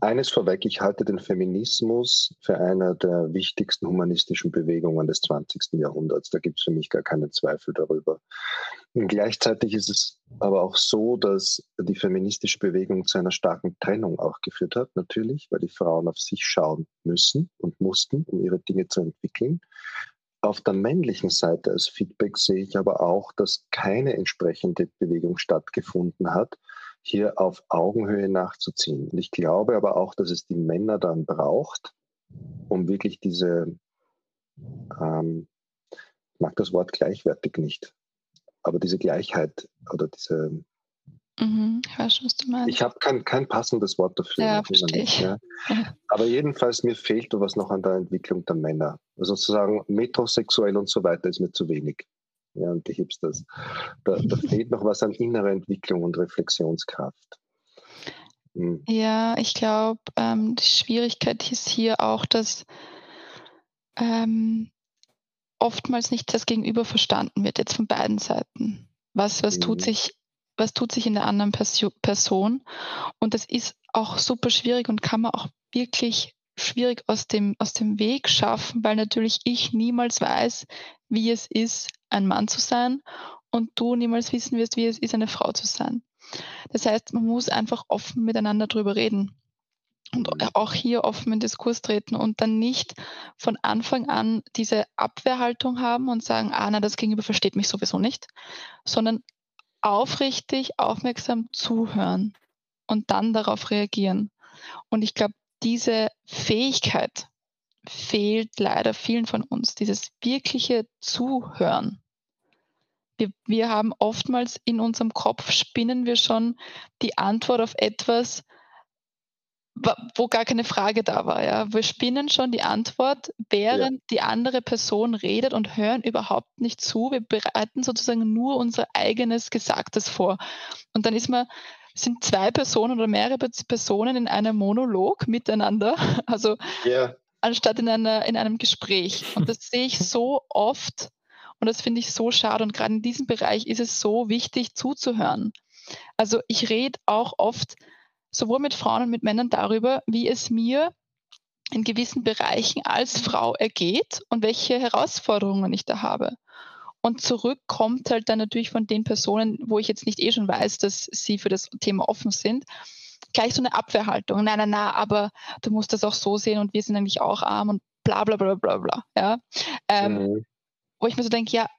eines vorweg, ich halte den Feminismus für eine der wichtigsten humanistischen Bewegungen des 20. Jahrhunderts. Da gibt es für mich gar keinen Zweifel darüber. Und gleichzeitig ist es aber auch so, dass die feministische Bewegung zu einer starken Trennung auch geführt hat, natürlich, weil die Frauen auf sich schauen müssen und mussten, um ihre Dinge zu entwickeln. Auf der männlichen Seite als Feedback sehe ich aber auch, dass keine entsprechende Bewegung stattgefunden hat, hier auf Augenhöhe nachzuziehen. Und ich glaube aber auch, dass es die Männer dann braucht, um wirklich diese, ähm, ich mag das Wort gleichwertig nicht, aber diese Gleichheit oder diese. Mhm, ich weiß, was du meinst. Ich habe kein, kein passendes Wort dafür. Ja, verstehe ich. Ja. Aber jedenfalls, mir fehlt was noch an der Entwicklung der Männer. Also sozusagen metrosexuell und so weiter ist mir zu wenig ja, und die Hipsters. Da, da fehlt noch was an innerer Entwicklung und Reflexionskraft. Hm. Ja, ich glaube, ähm, die Schwierigkeit ist hier auch, dass ähm, oftmals nicht das Gegenüber verstanden wird, jetzt von beiden Seiten. Was, was, mhm. tut, sich, was tut sich in der anderen Person? Und das ist auch super schwierig und kann man auch wirklich schwierig aus dem, aus dem Weg schaffen, weil natürlich ich niemals weiß, wie es ist, ein Mann zu sein und du niemals wissen wirst, wie es ist, eine Frau zu sein. Das heißt, man muss einfach offen miteinander drüber reden und mhm. auch hier offen in Diskurs treten und dann nicht von Anfang an diese Abwehrhaltung haben und sagen, ah, na, das Gegenüber versteht mich sowieso nicht, sondern aufrichtig, aufmerksam zuhören und dann darauf reagieren. Und ich glaube, diese Fähigkeit fehlt leider vielen von uns, dieses wirkliche Zuhören. Wir, wir haben oftmals in unserem Kopf, spinnen wir schon die Antwort auf etwas, wo gar keine Frage da war. Ja. Wir spinnen schon die Antwort, während ja. die andere Person redet und hören überhaupt nicht zu. Wir bereiten sozusagen nur unser eigenes Gesagtes vor. Und dann ist man, sind zwei Personen oder mehrere Personen in einem Monolog miteinander. Also ja anstatt in, einer, in einem Gespräch. Und das sehe ich so oft und das finde ich so schade. Und gerade in diesem Bereich ist es so wichtig zuzuhören. Also ich rede auch oft sowohl mit Frauen und mit Männern darüber, wie es mir in gewissen Bereichen als Frau ergeht und welche Herausforderungen ich da habe. Und zurück kommt halt dann natürlich von den Personen, wo ich jetzt nicht eh schon weiß, dass sie für das Thema offen sind, gleich so eine Abwehrhaltung. Nein, nein, nein, aber du musst das auch so sehen und wir sind eigentlich auch arm und bla bla bla bla bla. Ja? Ähm, mhm. Wo ich mir so denke, ja,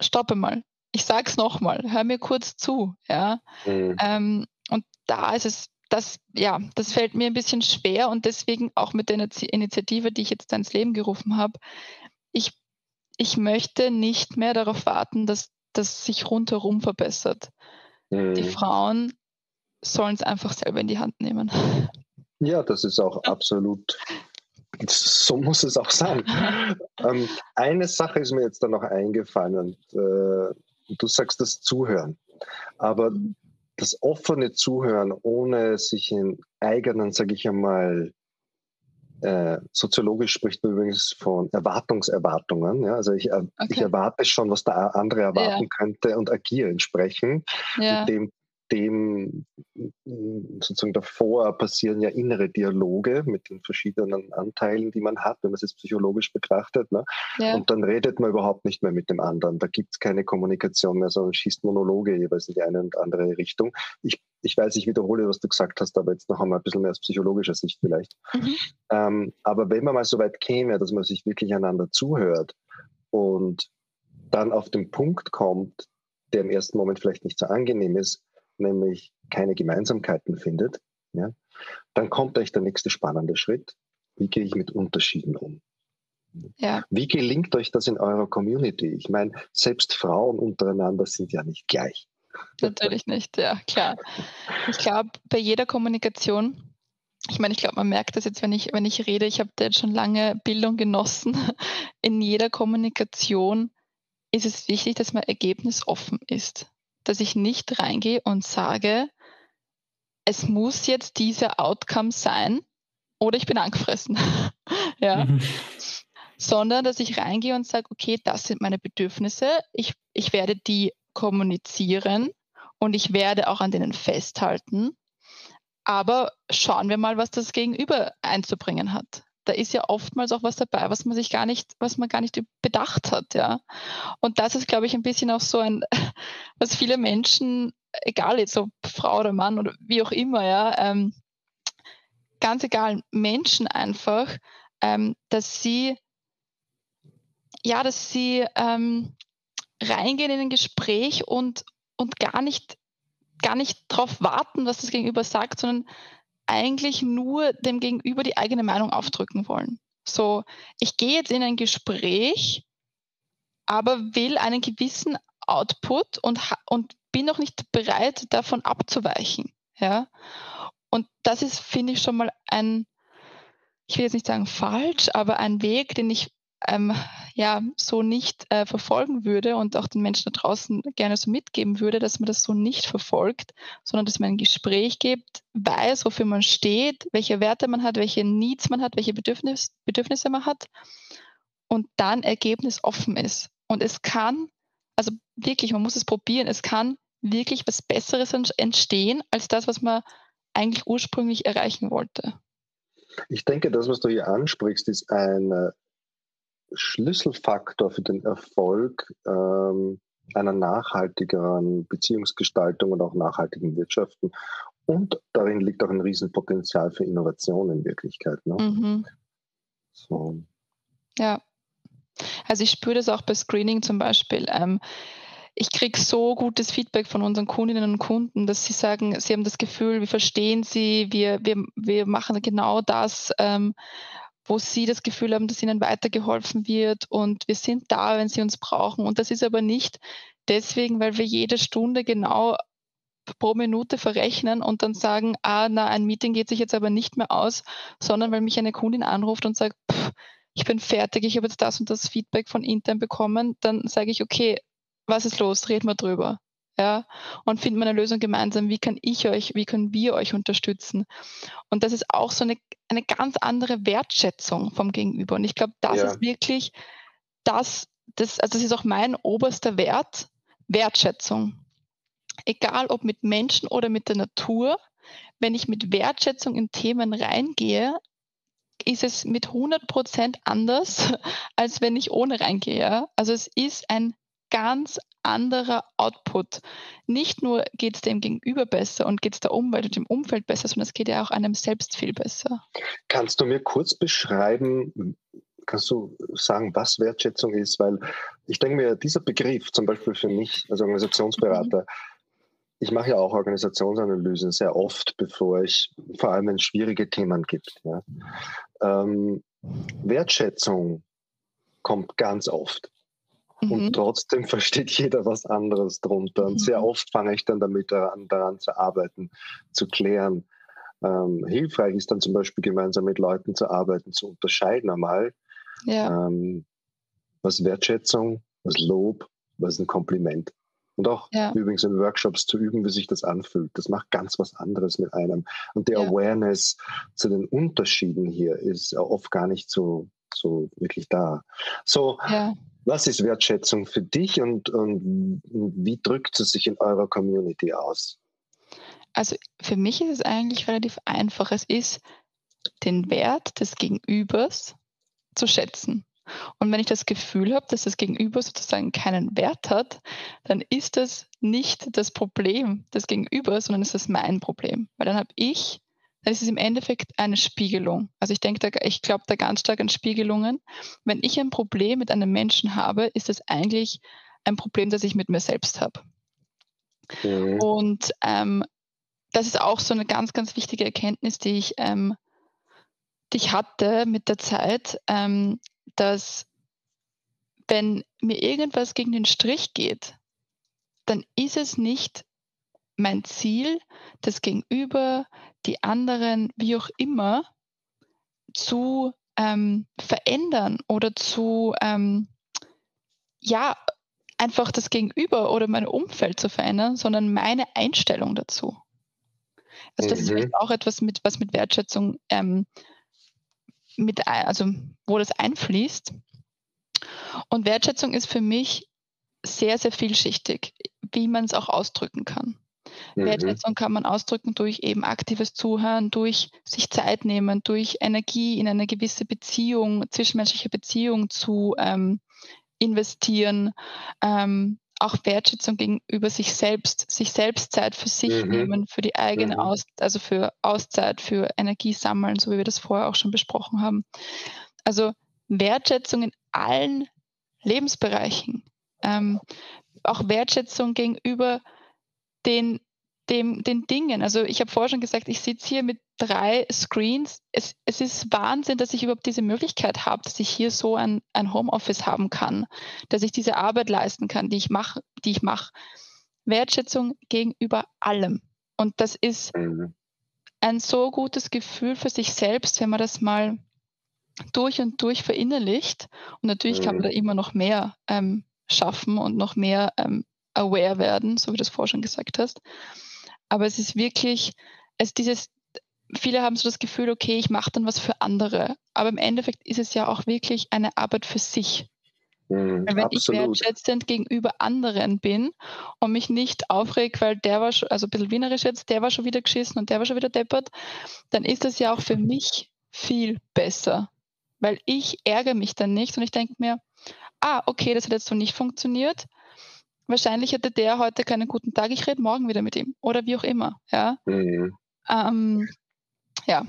stoppe mal. Ich sag's nochmal, hör mir kurz zu. Ja? Mhm. Ähm, und da ist es, das, ja, das fällt mir ein bisschen schwer und deswegen auch mit der Initiative, die ich jetzt ins Leben gerufen habe, ich, ich möchte nicht mehr darauf warten, dass das sich rundherum verbessert. Mhm. Die Frauen sollen es einfach selber in die Hand nehmen. Ja, das ist auch absolut, so muss es auch sein. ähm, eine Sache ist mir jetzt da noch eingefallen und äh, du sagst das Zuhören. Aber das offene Zuhören, ohne sich in eigenen, sage ich einmal, äh, soziologisch spricht man übrigens von Erwartungserwartungen. Ja? Also ich, äh, okay. ich erwarte schon, was der andere erwarten ja. könnte und agiere entsprechend. Ja. Mit dem dem sozusagen davor passieren ja innere Dialoge mit den verschiedenen Anteilen, die man hat, wenn man es jetzt psychologisch betrachtet. Ne? Ja. Und dann redet man überhaupt nicht mehr mit dem anderen. Da gibt es keine Kommunikation mehr, sondern schießt Monologe jeweils in die eine und andere Richtung. Ich, ich weiß, ich wiederhole, was du gesagt hast, aber jetzt noch einmal ein bisschen mehr aus psychologischer Sicht vielleicht. Mhm. Ähm, aber wenn man mal so weit käme, dass man sich wirklich einander zuhört und dann auf den Punkt kommt, der im ersten Moment vielleicht nicht so angenehm ist, nämlich keine Gemeinsamkeiten findet, ja, dann kommt euch der nächste spannende Schritt. Wie gehe ich mit Unterschieden um? Ja. Wie gelingt euch das in eurer Community? Ich meine, selbst Frauen untereinander sind ja nicht gleich. Natürlich nicht, ja, klar. Ich glaube, bei jeder Kommunikation, ich meine, ich glaube, man merkt das jetzt, wenn ich, wenn ich rede, ich habe da jetzt schon lange Bildung genossen. In jeder Kommunikation ist es wichtig, dass man ergebnisoffen ist dass ich nicht reingehe und sage, es muss jetzt dieser Outcome sein oder ich bin angefressen. ja. Mhm. Sondern dass ich reingehe und sage, okay, das sind meine Bedürfnisse, ich, ich werde die kommunizieren und ich werde auch an denen festhalten. Aber schauen wir mal, was das Gegenüber einzubringen hat da ist ja oftmals auch was dabei, was man sich gar nicht, was man gar nicht bedacht hat, ja. Und das ist, glaube ich, ein bisschen auch so ein, was viele Menschen, egal jetzt ob Frau oder Mann oder wie auch immer, ja, ähm, ganz egal, Menschen einfach, ähm, dass sie, ja, dass sie ähm, reingehen in ein Gespräch und, und gar nicht, gar nicht darauf warten, was das Gegenüber sagt, sondern eigentlich nur dem Gegenüber die eigene Meinung aufdrücken wollen. So, ich gehe jetzt in ein Gespräch, aber will einen gewissen Output und, und bin noch nicht bereit, davon abzuweichen. Ja? Und das ist, finde ich, schon mal ein, ich will jetzt nicht sagen falsch, aber ein Weg, den ich ähm, ja so nicht äh, verfolgen würde und auch den Menschen da draußen gerne so mitgeben würde, dass man das so nicht verfolgt, sondern dass man ein Gespräch gibt, weiß, wofür man steht, welche Werte man hat, welche Needs man hat, welche Bedürfnis, Bedürfnisse man hat und dann ergebnisoffen ist. Und es kann, also wirklich, man muss es probieren, es kann wirklich was Besseres entstehen als das, was man eigentlich ursprünglich erreichen wollte. Ich denke, das, was du hier ansprichst, ist ein Schlüsselfaktor für den Erfolg ähm, einer nachhaltigeren Beziehungsgestaltung und auch nachhaltigen Wirtschaften. Und darin liegt auch ein Riesenpotenzial für Innovation in Wirklichkeit. Ne? Mhm. So. Ja. Also ich spüre das auch bei Screening zum Beispiel. Ähm, ich kriege so gutes Feedback von unseren Kundinnen und Kunden, dass sie sagen, sie haben das Gefühl, wir verstehen sie, wir, wir, wir machen genau das, ähm, wo sie das Gefühl haben, dass ihnen weitergeholfen wird und wir sind da, wenn sie uns brauchen. Und das ist aber nicht deswegen, weil wir jede Stunde genau pro Minute verrechnen und dann sagen, ah, na, ein Meeting geht sich jetzt aber nicht mehr aus, sondern weil mich eine Kundin anruft und sagt, pff, ich bin fertig, ich habe jetzt das und das Feedback von intern bekommen, dann sage ich, okay, was ist los, reden wir drüber ja, und finden wir eine Lösung gemeinsam. Wie kann ich euch, wie können wir euch unterstützen? Und das ist auch so eine, eine ganz andere Wertschätzung vom Gegenüber. Und ich glaube, das ja. ist wirklich das, das, also das ist auch mein oberster Wert, Wertschätzung. Egal ob mit Menschen oder mit der Natur, wenn ich mit Wertschätzung in Themen reingehe, ist es mit 100 Prozent anders, als wenn ich ohne reingehe. Also es ist ein ganz anderer Output. Nicht nur geht es dem Gegenüber besser und geht es der Umwelt und dem Umfeld besser, sondern es geht ja auch einem selbst viel besser. Kannst du mir kurz beschreiben, kannst du sagen, was Wertschätzung ist? Weil ich denke mir, dieser Begriff zum Beispiel für mich als Organisationsberater, mhm. ich mache ja auch Organisationsanalysen sehr oft, bevor ich vor allem es schwierige Themen gibt. Ja. Ähm, Wertschätzung kommt ganz oft. Mhm. Und trotzdem versteht jeder was anderes drunter. Und mhm. sehr oft fange ich dann damit daran, daran zu arbeiten, zu klären. Ähm, hilfreich ist dann zum Beispiel gemeinsam mit Leuten zu arbeiten, zu unterscheiden einmal, ja. ähm, was Wertschätzung, was Lob, was ein Kompliment. Und auch ja. übrigens in Workshops zu üben, wie sich das anfühlt. Das macht ganz was anderes mit einem. Und die ja. Awareness zu den Unterschieden hier ist oft gar nicht so, so wirklich da. So, ja. Was ist Wertschätzung für dich und, und wie drückt es sich in eurer Community aus? Also für mich ist es eigentlich relativ einfach. Es ist den Wert des Gegenübers zu schätzen. Und wenn ich das Gefühl habe, dass das Gegenüber sozusagen keinen Wert hat, dann ist das nicht das Problem des Gegenübers, sondern ist das mein Problem. Weil dann habe ich, dann ist es im Endeffekt eine Spiegelung. Also ich denke, da, ich glaube da ganz stark an Spiegelungen. Wenn ich ein Problem mit einem Menschen habe, ist das eigentlich ein Problem, das ich mit mir selbst habe. Mhm. Und ähm, das ist auch so eine ganz, ganz wichtige Erkenntnis, die ich, ähm, die ich hatte mit der Zeit, ähm, dass wenn mir irgendwas gegen den Strich geht, dann ist es nicht mein Ziel, das Gegenüber, die anderen, wie auch immer, zu ähm, verändern oder zu, ähm, ja, einfach das Gegenüber oder mein Umfeld zu verändern, sondern meine Einstellung dazu. Also das mhm. ist auch etwas, mit, was mit Wertschätzung ähm, mit, also wo das einfließt. Und Wertschätzung ist für mich sehr, sehr vielschichtig, wie man es auch ausdrücken kann. Mhm. Wertschätzung kann man ausdrücken durch eben aktives Zuhören, durch sich Zeit nehmen, durch Energie in eine gewisse Beziehung, zwischenmenschliche Beziehung zu ähm, investieren, ähm, auch Wertschätzung gegenüber sich selbst, sich selbst Zeit für sich mhm. nehmen, für die eigene mhm. Aus, also für Auszeit, für Energie sammeln, so wie wir das vorher auch schon besprochen haben. Also Wertschätzung in allen Lebensbereichen. Ähm, auch Wertschätzung gegenüber den dem, den Dingen. Also ich habe vorher schon gesagt, ich sitze hier mit drei Screens. Es, es ist Wahnsinn, dass ich überhaupt diese Möglichkeit habe, dass ich hier so ein, ein Homeoffice haben kann, dass ich diese Arbeit leisten kann, die ich mache, die ich mache. Wertschätzung gegenüber allem. Und das ist mhm. ein so gutes Gefühl für sich selbst, wenn man das mal durch und durch verinnerlicht. Und natürlich kann man da mhm. immer noch mehr ähm, schaffen und noch mehr ähm, aware werden, so wie du es vorher schon gesagt hast. Aber es ist wirklich, es dieses, viele haben so das Gefühl, okay, ich mache dann was für andere. Aber im Endeffekt ist es ja auch wirklich eine Arbeit für sich. Mhm, wenn absolut. ich wertschätzend gegenüber anderen bin und mich nicht aufreg, weil der war schon, also ein bisschen wienerisch jetzt, der war schon wieder geschissen und der war schon wieder deppert, dann ist das ja auch für mich viel besser. Weil ich ärgere mich dann nicht und ich denke mir, ah, okay, das hat jetzt so nicht funktioniert wahrscheinlich hätte der heute keinen guten Tag, ich rede morgen wieder mit ihm oder wie auch immer. Ja, mhm. ähm, ja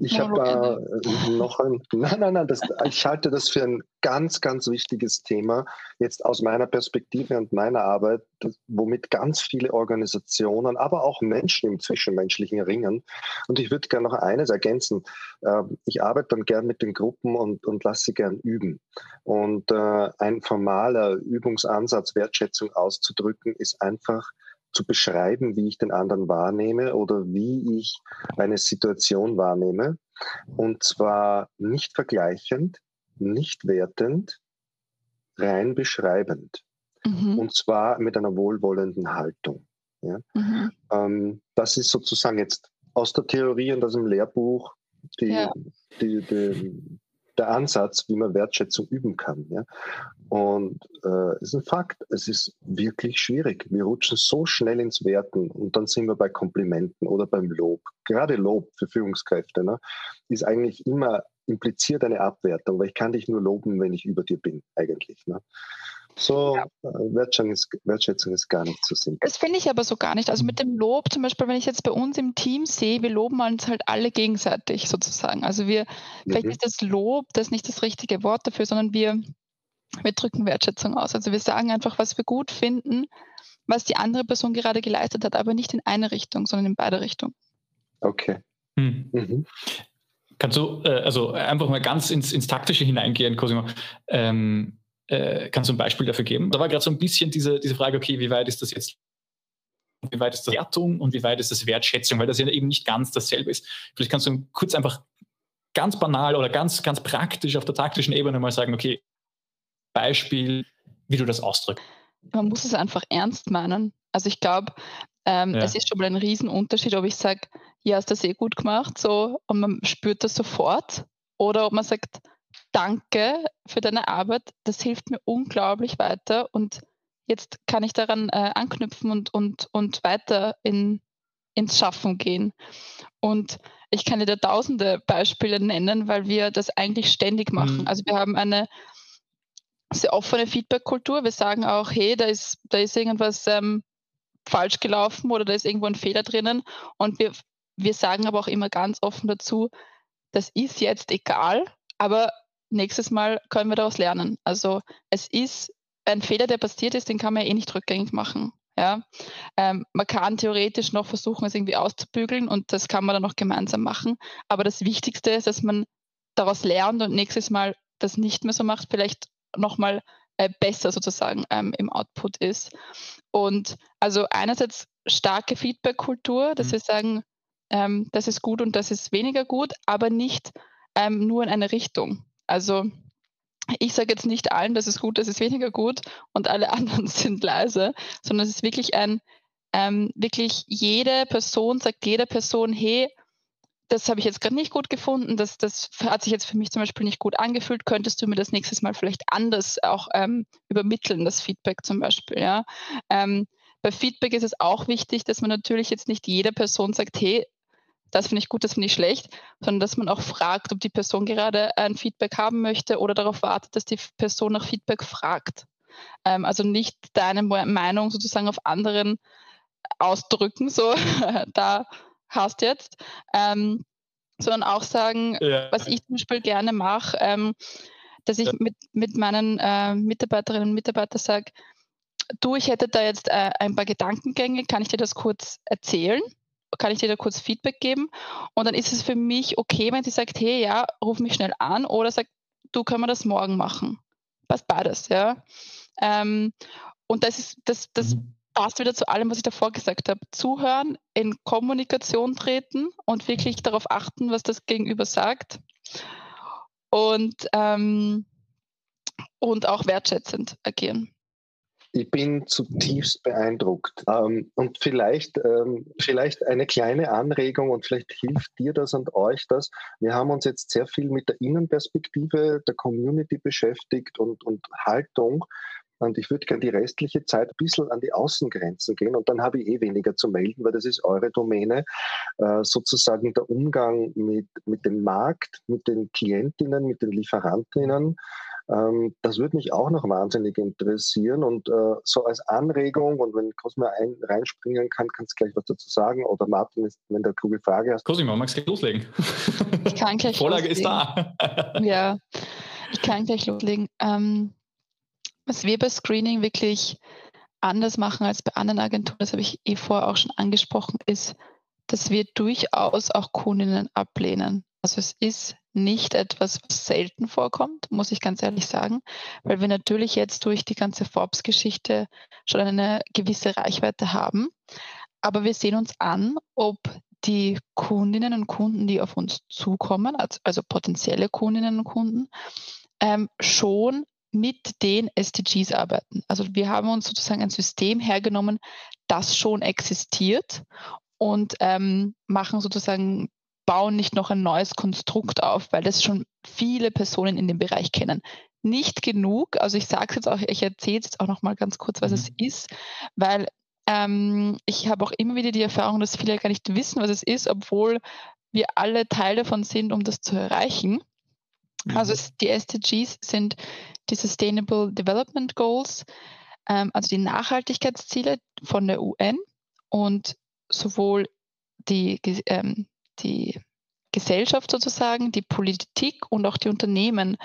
ich habe da äh, noch ein, nein, nein, nein, das, ich halte das für ein ganz, ganz wichtiges Thema, jetzt aus meiner Perspektive und meiner Arbeit, womit ganz viele Organisationen, aber auch Menschen im Zwischenmenschlichen ringen. Und ich würde gerne noch eines ergänzen. Ähm, ich arbeite dann gern mit den Gruppen und, und lasse sie gern üben. Und äh, ein formaler Übungsansatz, Wertschätzung auszudrücken, ist einfach, zu beschreiben, wie ich den anderen wahrnehme oder wie ich eine Situation wahrnehme. Und zwar nicht vergleichend, nicht wertend, rein beschreibend. Mhm. Und zwar mit einer wohlwollenden Haltung. Ja? Mhm. Ähm, das ist sozusagen jetzt aus der Theorie und aus dem Lehrbuch die, ja. die, die, der Ansatz, wie man Wertschätzung üben kann. Ja? Und äh, es ist ein Fakt, es ist wirklich schwierig. Wir rutschen so schnell ins Werten und dann sind wir bei Komplimenten oder beim Lob. Gerade Lob für Führungskräfte ne, ist eigentlich immer impliziert eine Abwertung, weil ich kann dich nur loben, wenn ich über dir bin, eigentlich. Ne? So ja. Äh, Wertschätzung, ist, Wertschätzung ist gar nicht so simpel. Das finde ich aber so gar nicht. Also mit dem Lob, zum Beispiel, wenn ich jetzt bei uns im Team sehe, wir loben uns halt alle gegenseitig sozusagen. Also wir, mhm. vielleicht ist das Lob das nicht das richtige Wort dafür, sondern wir, wir drücken Wertschätzung aus. Also wir sagen einfach, was wir gut finden, was die andere Person gerade geleistet hat, aber nicht in eine Richtung, sondern in beide Richtungen. Okay. Hm. Mhm. Kannst du äh, also einfach mal ganz ins, ins Taktische hineingehen, Cosimo? Ähm, äh, kannst du ein Beispiel dafür geben? Da war gerade so ein bisschen diese, diese Frage, okay, wie weit ist das jetzt, wie weit ist das Wertung und wie weit ist das Wertschätzung, weil das ja eben nicht ganz dasselbe ist. Vielleicht kannst du kurz einfach ganz banal oder ganz, ganz praktisch auf der taktischen Ebene mal sagen, okay, Beispiel, wie du das ausdrückst. man muss es einfach ernst meinen. Also ich glaube, ähm, ja. es ist schon mal ein Riesenunterschied, ob ich sage, ja, hast das eh gut gemacht, so und man spürt das sofort, oder ob man sagt, danke für deine Arbeit, das hilft mir unglaublich weiter und jetzt kann ich daran äh, anknüpfen und, und, und weiter in, ins Schaffen gehen. Und ich kann dir da tausende Beispiele nennen, weil wir das eigentlich ständig machen. Mhm. Also wir haben eine sehr offene Feedback-Kultur. Wir sagen auch, hey, da ist, da ist irgendwas ähm, falsch gelaufen oder da ist irgendwo ein Fehler drinnen. Und wir, wir sagen aber auch immer ganz offen dazu, das ist jetzt egal, aber nächstes Mal können wir daraus lernen. Also es ist ein Fehler, der passiert ist, den kann man ja eh nicht rückgängig machen. Ja? Ähm, man kann theoretisch noch versuchen, es irgendwie auszubügeln und das kann man dann noch gemeinsam machen. Aber das Wichtigste ist, dass man daraus lernt und nächstes Mal das nicht mehr so macht, vielleicht nochmal äh, besser sozusagen ähm, im Output ist. Und also einerseits starke Feedback-Kultur, dass mhm. wir sagen, ähm, das ist gut und das ist weniger gut, aber nicht ähm, nur in eine Richtung. Also ich sage jetzt nicht allen, das ist gut, das ist weniger gut und alle anderen sind leise, sondern es ist wirklich ein, ähm, wirklich jede Person sagt jeder Person, hey, das habe ich jetzt gerade nicht gut gefunden, das, das hat sich jetzt für mich zum Beispiel nicht gut angefühlt, könntest du mir das nächstes Mal vielleicht anders auch ähm, übermitteln, das Feedback zum Beispiel. Ja? Ähm, bei Feedback ist es auch wichtig, dass man natürlich jetzt nicht jeder Person sagt, hey, das finde ich gut, das finde ich schlecht, sondern dass man auch fragt, ob die Person gerade ein Feedback haben möchte oder darauf wartet, dass die Person nach Feedback fragt. Ähm, also nicht deine Meinung sozusagen auf anderen ausdrücken, so da hast jetzt, ähm, sondern auch sagen, ja. was ich zum Beispiel gerne mache, ähm, dass ich ja. mit, mit meinen äh, Mitarbeiterinnen und Mitarbeitern sage, du, ich hätte da jetzt äh, ein paar Gedankengänge, kann ich dir das kurz erzählen? Kann ich dir da kurz Feedback geben? Und dann ist es für mich okay, wenn sie sagt, hey, ja, ruf mich schnell an oder sagt, du, können wir das morgen machen? Passt beides, ja. Ähm, und das ist, das, das mhm. passt wieder zu allem, was ich davor gesagt habe. Zuhören, in Kommunikation treten und wirklich darauf achten, was das Gegenüber sagt. Und, ähm, und auch wertschätzend agieren. Ich bin zutiefst beeindruckt. Ähm, und vielleicht, ähm, vielleicht eine kleine Anregung und vielleicht hilft dir das und euch das. Wir haben uns jetzt sehr viel mit der Innenperspektive der Community beschäftigt und, und Haltung. Und ich würde gerne die restliche Zeit ein bisschen an die Außengrenzen gehen und dann habe ich eh weniger zu melden, weil das ist eure Domäne. Äh, sozusagen der Umgang mit, mit dem Markt, mit den Klientinnen, mit den Lieferantinnen ähm, das würde mich auch noch wahnsinnig interessieren und äh, so als Anregung und wenn Cosima ein, reinspringen kann, kannst du gleich was dazu sagen oder Martin, wenn du eine kluge Frage hast. Cosima, magst du loslegen? Ich kann gleich Vorlage loslegen. ist da. ja, ich kann gleich loslegen. Ähm, was wir bei Screening wirklich anders machen als bei anderen Agenturen, das habe ich eh vorher auch schon angesprochen, ist, dass wir durchaus auch Kundinnen ablehnen. Also es ist nicht etwas, was selten vorkommt, muss ich ganz ehrlich sagen, weil wir natürlich jetzt durch die ganze Forbes-Geschichte schon eine gewisse Reichweite haben. Aber wir sehen uns an, ob die Kundinnen und Kunden, die auf uns zukommen, also potenzielle Kundinnen und Kunden, ähm, schon mit den SDGs arbeiten. Also wir haben uns sozusagen ein System hergenommen, das schon existiert und ähm, machen sozusagen bauen nicht noch ein neues Konstrukt auf, weil das schon viele Personen in dem Bereich kennen. Nicht genug, also ich sage es jetzt auch, ich erzähle jetzt auch noch mal ganz kurz, was mhm. es ist, weil ähm, ich habe auch immer wieder die Erfahrung, dass viele gar nicht wissen, was es ist, obwohl wir alle Teil davon sind, um das zu erreichen. Mhm. Also es, die SDGs sind die Sustainable Development Goals, ähm, also die Nachhaltigkeitsziele von der UN und sowohl die ähm, die Gesellschaft sozusagen, die Politik und auch die Unternehmen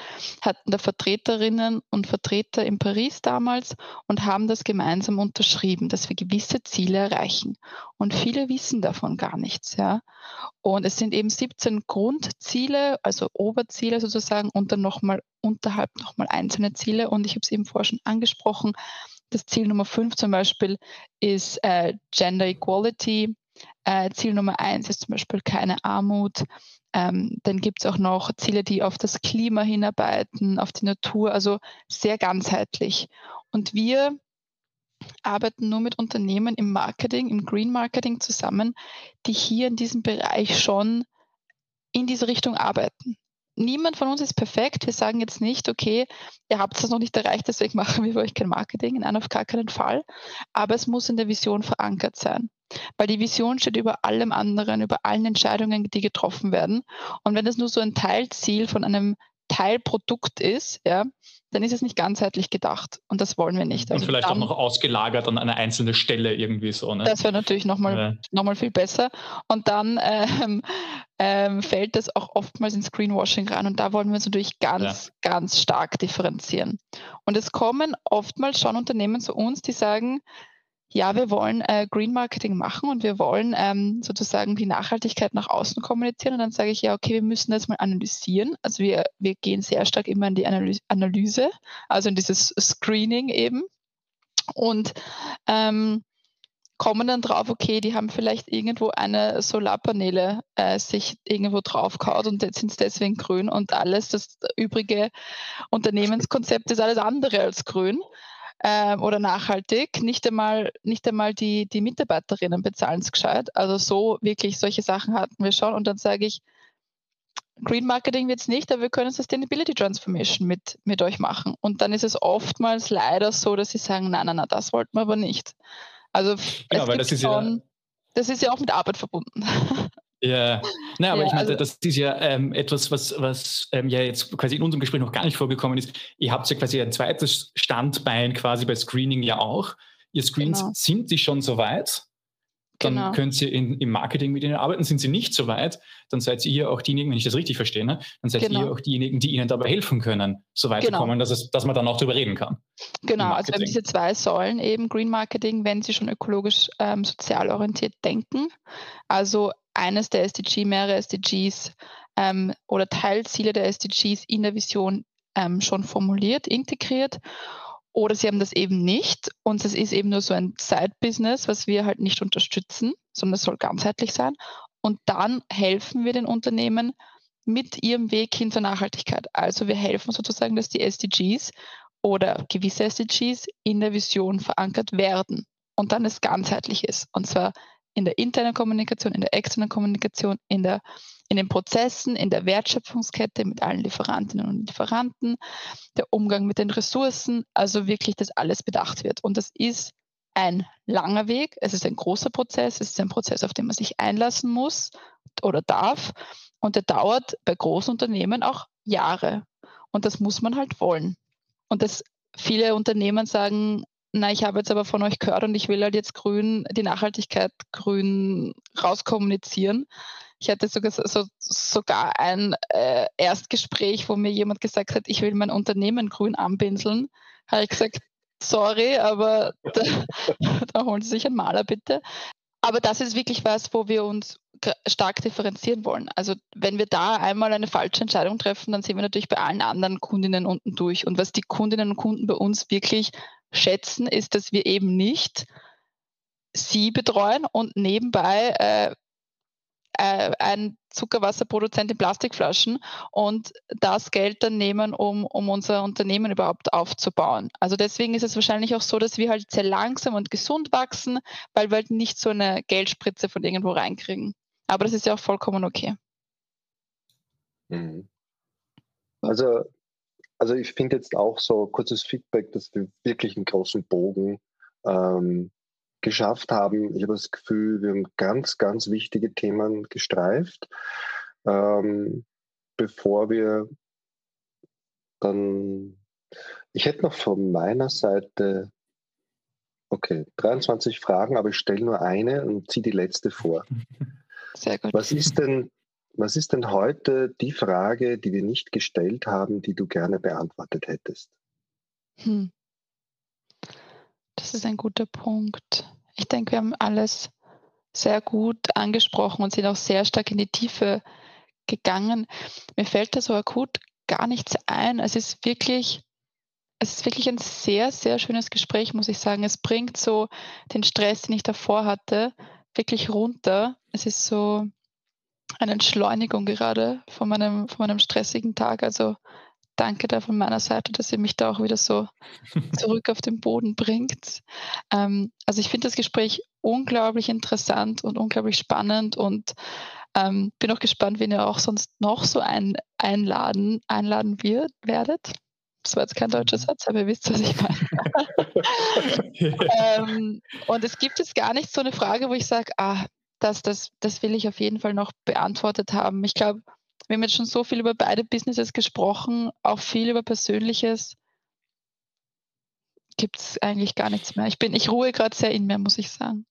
hatten da Vertreterinnen und Vertreter in Paris damals und haben das gemeinsam unterschrieben, dass wir gewisse Ziele erreichen. Und viele wissen davon gar nichts. Ja. Und es sind eben 17 Grundziele, also Oberziele sozusagen, und dann nochmal unterhalb nochmal einzelne Ziele. Und ich habe es eben vorher schon angesprochen. Das Ziel Nummer 5 zum Beispiel ist äh, Gender Equality äh, Ziel Nummer eins ist zum Beispiel keine Armut. Ähm, dann gibt es auch noch Ziele, die auf das Klima hinarbeiten, auf die Natur, also sehr ganzheitlich. Und wir arbeiten nur mit Unternehmen im Marketing, im Green Marketing zusammen, die hier in diesem Bereich schon in diese Richtung arbeiten. Niemand von uns ist perfekt. Wir sagen jetzt nicht, okay, ihr habt es noch nicht erreicht, deswegen machen wir für euch kein Marketing, in einem auf gar keinen Fall. Aber es muss in der Vision verankert sein. Weil die Vision steht über allem anderen, über allen Entscheidungen, die getroffen werden. Und wenn das nur so ein Teilziel von einem Teilprodukt ist, ja, dann ist es nicht ganzheitlich gedacht. Und das wollen wir nicht. Also und vielleicht dann, auch noch ausgelagert an eine einzelne Stelle irgendwie so. Ne? Das wäre natürlich nochmal ja. noch viel besser. Und dann ähm, ähm, fällt das auch oftmals ins Greenwashing rein. Und da wollen wir uns natürlich ganz, ja. ganz stark differenzieren. Und es kommen oftmals schon Unternehmen zu uns, die sagen, ja, wir wollen äh, Green Marketing machen und wir wollen ähm, sozusagen die Nachhaltigkeit nach außen kommunizieren. Und dann sage ich, ja, okay, wir müssen das mal analysieren. Also wir, wir gehen sehr stark immer in die Analyse, also in dieses Screening eben. Und ähm, kommen dann drauf, okay, die haben vielleicht irgendwo eine Solarpaneele äh, sich irgendwo draufgehauen und jetzt sind es deswegen grün und alles, das übrige Unternehmenskonzept ist alles andere als grün ähm, oder nachhaltig. Nicht einmal, nicht einmal die, die Mitarbeiterinnen bezahlen es gescheit. Also so wirklich solche Sachen hatten wir schon. Und dann sage ich, Green Marketing wird es nicht, aber wir können Sustainability Transformation mit, mit euch machen. Und dann ist es oftmals leider so, dass sie sagen, nein, nein, nein, das wollten wir aber nicht. Also genau, weil das ist schon, ja das ist ja auch mit Arbeit verbunden. Ja, naja, aber ja, ich meine, also, das ist ja ähm, etwas, was, was ähm, ja jetzt quasi in unserem Gespräch noch gar nicht vorgekommen ist. Ihr habt ja quasi ein zweites Standbein quasi bei Screening ja auch. Ihr Screens genau. sind sie schon so weit, dann genau. könnt ihr in, im Marketing mit ihnen arbeiten. Sind sie nicht so weit, dann seid ihr auch diejenigen, wenn ich das richtig verstehe, ne? dann seid genau. ihr auch diejenigen, die ihnen dabei helfen können, so weit genau. zu kommen, dass, es, dass man dann auch darüber reden kann. Genau, also wir haben diese zwei Säulen eben Green Marketing, wenn sie schon ökologisch ähm, sozial orientiert denken. Also eines der SDG, mehrere SDGs ähm, oder Teilziele der SDGs in der Vision ähm, schon formuliert, integriert. Oder sie haben das eben nicht und es ist eben nur so ein Side-Business, was wir halt nicht unterstützen, sondern es soll ganzheitlich sein. Und dann helfen wir den Unternehmen mit ihrem Weg hin zur Nachhaltigkeit. Also wir helfen sozusagen, dass die SDGs oder gewisse SDGs in der Vision verankert werden und dann es ganzheitlich ist. Und zwar in der internen Kommunikation, in der externen Kommunikation, in, der, in den Prozessen, in der Wertschöpfungskette mit allen Lieferantinnen und Lieferanten, der Umgang mit den Ressourcen, also wirklich, dass alles bedacht wird. Und das ist ein langer Weg, es ist ein großer Prozess, es ist ein Prozess, auf den man sich einlassen muss oder darf. Und der dauert bei großen Unternehmen auch Jahre. Und das muss man halt wollen. Und das viele Unternehmen sagen, na, ich habe jetzt aber von euch gehört und ich will halt jetzt grün, die Nachhaltigkeit grün rauskommunizieren. Ich hatte sogar, so, sogar ein äh, Erstgespräch, wo mir jemand gesagt hat, ich will mein Unternehmen grün anpinseln. Habe ich gesagt, sorry, aber da, da holen Sie sich einen Maler bitte. Aber das ist wirklich was, wo wir uns stark differenzieren wollen. Also wenn wir da einmal eine falsche Entscheidung treffen, dann sehen wir natürlich bei allen anderen Kundinnen unten durch. Und was die Kundinnen und Kunden bei uns wirklich schätzen, ist, dass wir eben nicht sie betreuen und nebenbei äh, äh, ein Zuckerwasserproduzent in Plastikflaschen und das Geld dann nehmen, um, um unser Unternehmen überhaupt aufzubauen. Also deswegen ist es wahrscheinlich auch so, dass wir halt sehr langsam und gesund wachsen, weil wir halt nicht so eine Geldspritze von irgendwo reinkriegen. Aber das ist ja auch vollkommen okay. Mhm. Also also ich finde jetzt auch so kurzes Feedback, dass wir wirklich einen großen Bogen ähm, geschafft haben. Ich habe das Gefühl, wir haben ganz, ganz wichtige Themen gestreift. Ähm, bevor wir dann, ich hätte noch von meiner Seite, okay, 23 Fragen, aber ich stelle nur eine und ziehe die letzte vor. Sehr gut. Was ist denn, was ist denn heute die Frage, die wir nicht gestellt haben, die du gerne beantwortet hättest? Hm. Das ist ein guter Punkt. Ich denke, wir haben alles sehr gut angesprochen und sind auch sehr stark in die Tiefe gegangen. Mir fällt da so akut gar nichts ein. Es ist wirklich, es ist wirklich ein sehr, sehr schönes Gespräch, muss ich sagen. Es bringt so den Stress, den ich davor hatte, wirklich runter. Es ist so, eine Entschleunigung gerade von meinem, von meinem stressigen Tag. Also danke da von meiner Seite, dass ihr mich da auch wieder so zurück auf den Boden bringt. Ähm, also ich finde das Gespräch unglaublich interessant und unglaublich spannend und ähm, bin auch gespannt, wen ihr auch sonst noch so ein, einladen, einladen wird, werdet. Das war jetzt kein deutscher mhm. Satz, aber ihr wisst, was ich meine. ähm, und es gibt jetzt gar nicht so eine Frage, wo ich sage, ah, das, das, das will ich auf jeden Fall noch beantwortet haben. Ich glaube, wir haben jetzt schon so viel über beide Businesses gesprochen, auch viel über Persönliches. Gibt es eigentlich gar nichts mehr. Ich bin, ich ruhe gerade sehr in mir, muss ich sagen.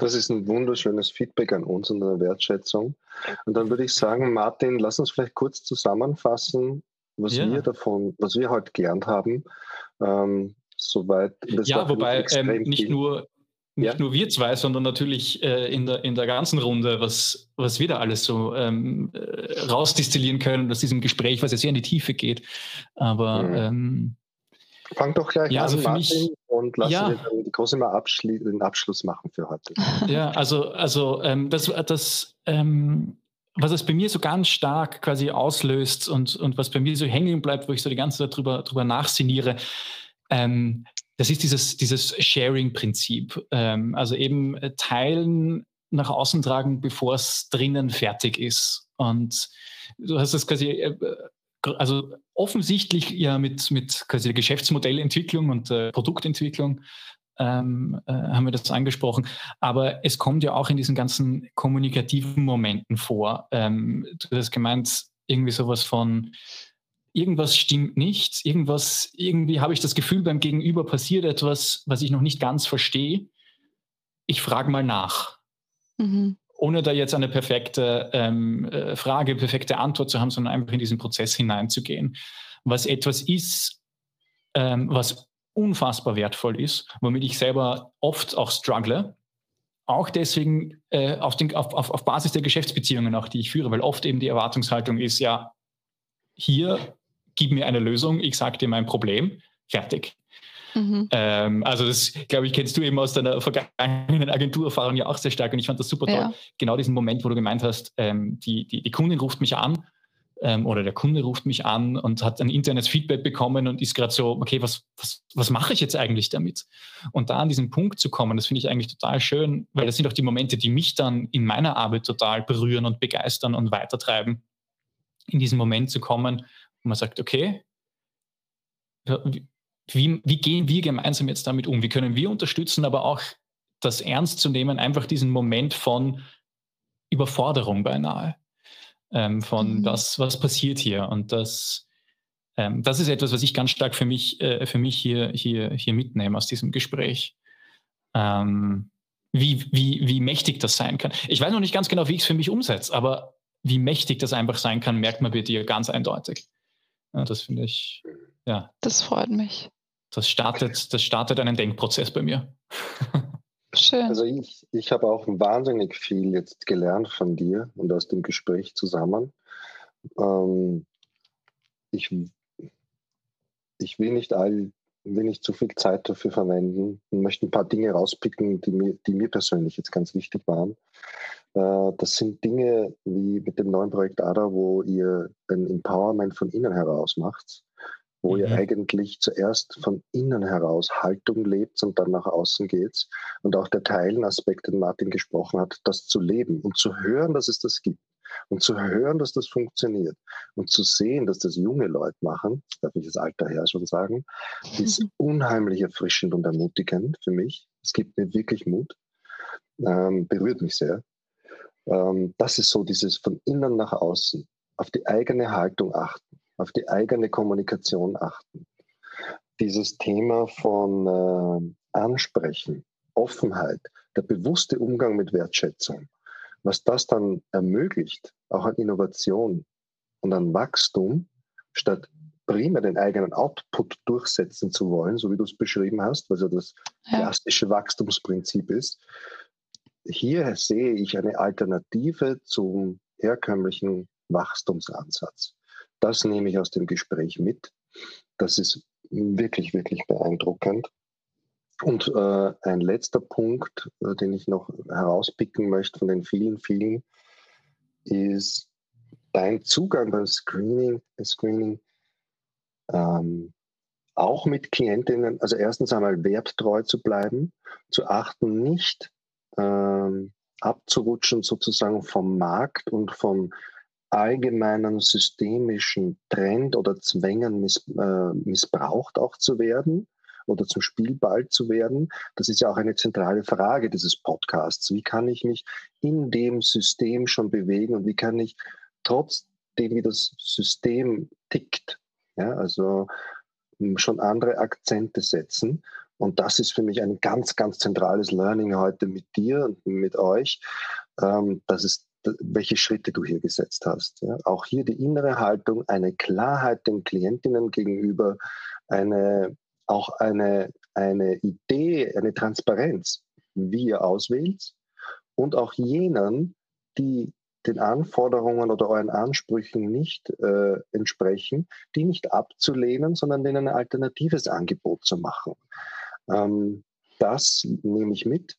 Das ist ein wunderschönes Feedback an uns und eine Wertschätzung. Und dann würde ich sagen, Martin, lass uns vielleicht kurz zusammenfassen, was ja. wir davon, was wir heute gelernt haben. Ähm, soweit. ja, wobei ähm, nicht nur nicht ja. nur wir zwei, sondern natürlich äh, in, der, in der ganzen Runde, was, was wir da alles so ähm, äh, rausdistillieren können aus diesem Gespräch, was ja sehr in die Tiefe geht. Aber mhm. ähm, Fang doch gleich ja, an, also für Martin, mich, und lass ja. die Cosima abschli den Abschluss machen für heute. Ja, also, also ähm, das, das ähm, was es bei mir so ganz stark quasi auslöst und, und was bei mir so hängen bleibt, wo ich so die ganze Zeit drüber, drüber nachsiniere, ähm, das ist dieses, dieses Sharing-Prinzip. Ähm, also eben äh, teilen, nach außen tragen, bevor es drinnen fertig ist. Und du hast das quasi, äh, also offensichtlich ja mit, mit quasi der Geschäftsmodellentwicklung und äh, Produktentwicklung ähm, äh, haben wir das angesprochen. Aber es kommt ja auch in diesen ganzen kommunikativen Momenten vor. Ähm, du hast gemeint, irgendwie sowas von irgendwas stimmt nicht, irgendwas, irgendwie habe ich das Gefühl, beim Gegenüber passiert etwas, was ich noch nicht ganz verstehe. Ich frage mal nach. Mhm. Ohne da jetzt eine perfekte ähm, äh, Frage, perfekte Antwort zu haben, sondern einfach in diesen Prozess hineinzugehen. Was etwas ist, ähm, was unfassbar wertvoll ist, womit ich selber oft auch struggle. Auch deswegen äh, auf, den, auf, auf, auf Basis der Geschäftsbeziehungen auch, die ich führe, weil oft eben die Erwartungshaltung ist, ja, hier gib mir eine Lösung, ich sage dir mein Problem, fertig. Mhm. Ähm, also das, glaube ich, kennst du eben aus deiner vergangenen Agenturerfahrung ja auch sehr stark und ich fand das super toll. Ja. Genau diesen Moment, wo du gemeint hast, ähm, die, die, die Kundin ruft mich an ähm, oder der Kunde ruft mich an und hat ein internes Feedback bekommen und ist gerade so, okay, was, was, was mache ich jetzt eigentlich damit? Und da an diesen Punkt zu kommen, das finde ich eigentlich total schön, weil das sind auch die Momente, die mich dann in meiner Arbeit total berühren und begeistern und weitertreiben, in diesen Moment zu kommen und man sagt, okay, wie, wie gehen wir gemeinsam jetzt damit um? Wie können wir unterstützen, aber auch das ernst zu nehmen, einfach diesen Moment von Überforderung beinahe, ähm, von mhm. was, was passiert hier. Und das, ähm, das ist etwas, was ich ganz stark für mich, äh, für mich hier, hier, hier mitnehme aus diesem Gespräch. Ähm, wie, wie, wie mächtig das sein kann. Ich weiß noch nicht ganz genau, wie ich es für mich umsetze, aber wie mächtig das einfach sein kann, merkt man bei dir ganz eindeutig. Ja, das finde ich, ja. Das freut mich. Das startet, das startet einen Denkprozess bei mir. Schön. Also ich, ich habe auch wahnsinnig viel jetzt gelernt von dir und aus dem Gespräch zusammen. Ähm, ich, ich will nicht all, will nicht zu viel Zeit dafür verwenden und möchte ein paar Dinge rauspicken, die mir, die mir persönlich jetzt ganz wichtig waren. Äh, das sind Dinge wie mit dem neuen Projekt ADA, wo ihr ein Empowerment von innen heraus macht, wo mhm. ihr eigentlich zuerst von innen heraus Haltung lebt und dann nach außen geht. Und auch der Teilenaspekt, den Martin gesprochen hat, das zu leben und zu hören, dass es das gibt. Und zu hören, dass das funktioniert und zu sehen, dass das junge Leute machen, darf ich das Alter her schon sagen, ist unheimlich erfrischend und ermutigend für mich. Es gibt mir wirklich Mut, ähm, berührt mich sehr. Ähm, das ist so dieses von innen nach außen, auf die eigene Haltung achten, auf die eigene Kommunikation achten. Dieses Thema von äh, Ansprechen, Offenheit, der bewusste Umgang mit Wertschätzung, was das dann ermöglicht, auch an Innovation und an Wachstum, statt primär den eigenen Output durchsetzen zu wollen, so wie du es beschrieben hast, was ja das klassische Wachstumsprinzip ist, hier sehe ich eine Alternative zum herkömmlichen Wachstumsansatz. Das nehme ich aus dem Gespräch mit. Das ist wirklich, wirklich beeindruckend. Und äh, ein letzter Punkt, äh, den ich noch herauspicken möchte von den vielen, vielen, ist dein Zugang beim Screening, Screening ähm, auch mit Klientinnen, also erstens einmal werttreu zu bleiben, zu achten, nicht ähm, abzurutschen sozusagen vom Markt und vom allgemeinen systemischen Trend oder Zwängen miss, äh, missbraucht auch zu werden oder zum Spielball zu werden. Das ist ja auch eine zentrale Frage dieses Podcasts. Wie kann ich mich in dem System schon bewegen und wie kann ich trotzdem, wie das System tickt, ja, also schon andere Akzente setzen. Und das ist für mich ein ganz, ganz zentrales Learning heute mit dir und mit euch. Ähm, das ist, welche Schritte du hier gesetzt hast. Ja? Auch hier die innere Haltung, eine Klarheit den Klientinnen gegenüber, eine, auch eine, eine Idee, eine Transparenz, wie ihr auswählt und auch jenen, die den Anforderungen oder euren Ansprüchen nicht äh, entsprechen, die nicht abzulehnen, sondern denen ein alternatives Angebot zu machen. Ähm, das nehme ich mit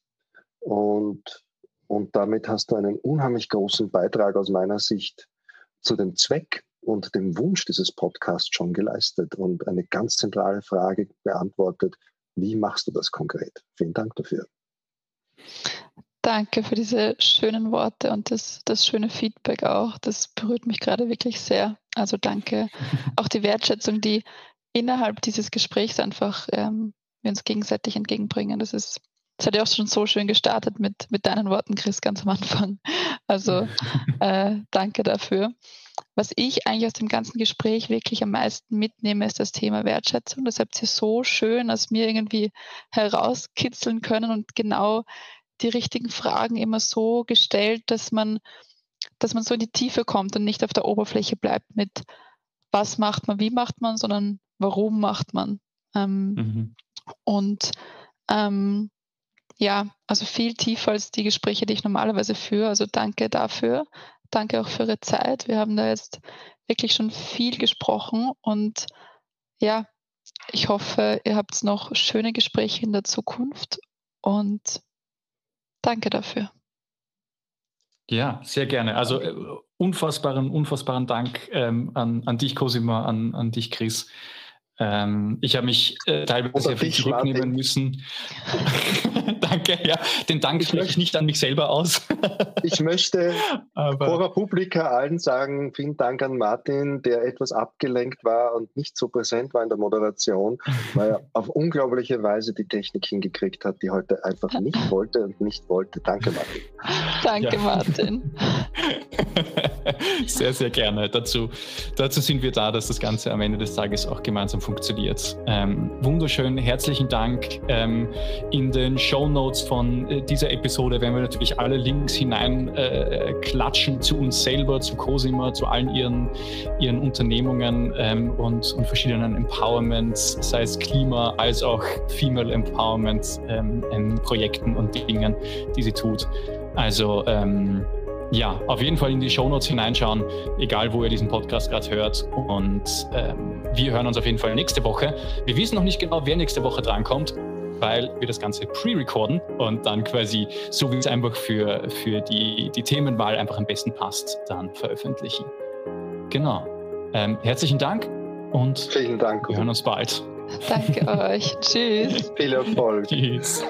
und, und damit hast du einen unheimlich großen Beitrag aus meiner Sicht zu dem Zweck und dem Wunsch dieses Podcasts schon geleistet und eine ganz zentrale Frage beantwortet. Wie machst du das konkret? Vielen Dank dafür. Danke für diese schönen Worte und das, das schöne Feedback auch. Das berührt mich gerade wirklich sehr. Also danke. Auch die Wertschätzung, die innerhalb dieses Gesprächs einfach ähm, wir uns gegenseitig entgegenbringen. Das ist, das hat ja auch schon so schön gestartet mit, mit deinen Worten, Chris, ganz am Anfang. Also äh, danke dafür. Was ich eigentlich aus dem ganzen Gespräch wirklich am meisten mitnehme, ist das Thema Wertschätzung. Das habt ihr so schön aus mir irgendwie herauskitzeln können und genau die richtigen Fragen immer so gestellt, dass man, dass man so in die Tiefe kommt und nicht auf der Oberfläche bleibt mit was macht man, wie macht man, sondern warum macht man. Ähm, mhm. Und ähm, ja, also viel tiefer als die Gespräche, die ich normalerweise führe. Also danke dafür. Danke auch für Ihre Zeit. Wir haben da jetzt wirklich schon viel gesprochen und ja, ich hoffe, ihr habt noch schöne Gespräche in der Zukunft und danke dafür. Ja, sehr gerne. Also äh, unfassbaren, unfassbaren Dank ähm, an, an dich, Cosima, an, an dich, Chris. Ähm, ich habe mich äh, teilweise sehr viel zurücknehmen müssen. Danke, ja. Den Dank spreche ich nicht an mich selber aus. ich möchte vor Publika allen sagen, vielen Dank an Martin, der etwas abgelenkt war und nicht so präsent war in der Moderation, weil er auf unglaubliche Weise die Technik hingekriegt hat, die heute einfach nicht wollte und nicht wollte. Danke, Martin. Danke, ja. Martin. sehr, sehr gerne. Dazu, dazu sind wir da, dass das Ganze am Ende des Tages auch gemeinsam funktioniert. Ähm, wunderschön, herzlichen Dank. Ähm, in den Show Notes von äh, dieser Episode werden wir natürlich alle Links hinein äh, klatschen zu uns selber, zu Cosima, zu allen ihren, ihren Unternehmungen ähm, und, und, verschiedenen Empowerments, sei es Klima als auch Female Empowerment ähm, Projekten und Dingen, die sie tut. Also ähm, ja, auf jeden Fall in die Shownotes hineinschauen, egal wo ihr diesen Podcast gerade hört. Und ähm, wir hören uns auf jeden Fall nächste Woche. Wir wissen noch nicht genau, wer nächste Woche drankommt, weil wir das Ganze pre-recorden und dann quasi, so wie es einfach für, für die, die Themenwahl einfach am besten passt, dann veröffentlichen. Genau. Ähm, herzlichen Dank und Vielen Dank. wir hören uns bald. Danke euch. Tschüss. Viel Erfolg. Tschüss.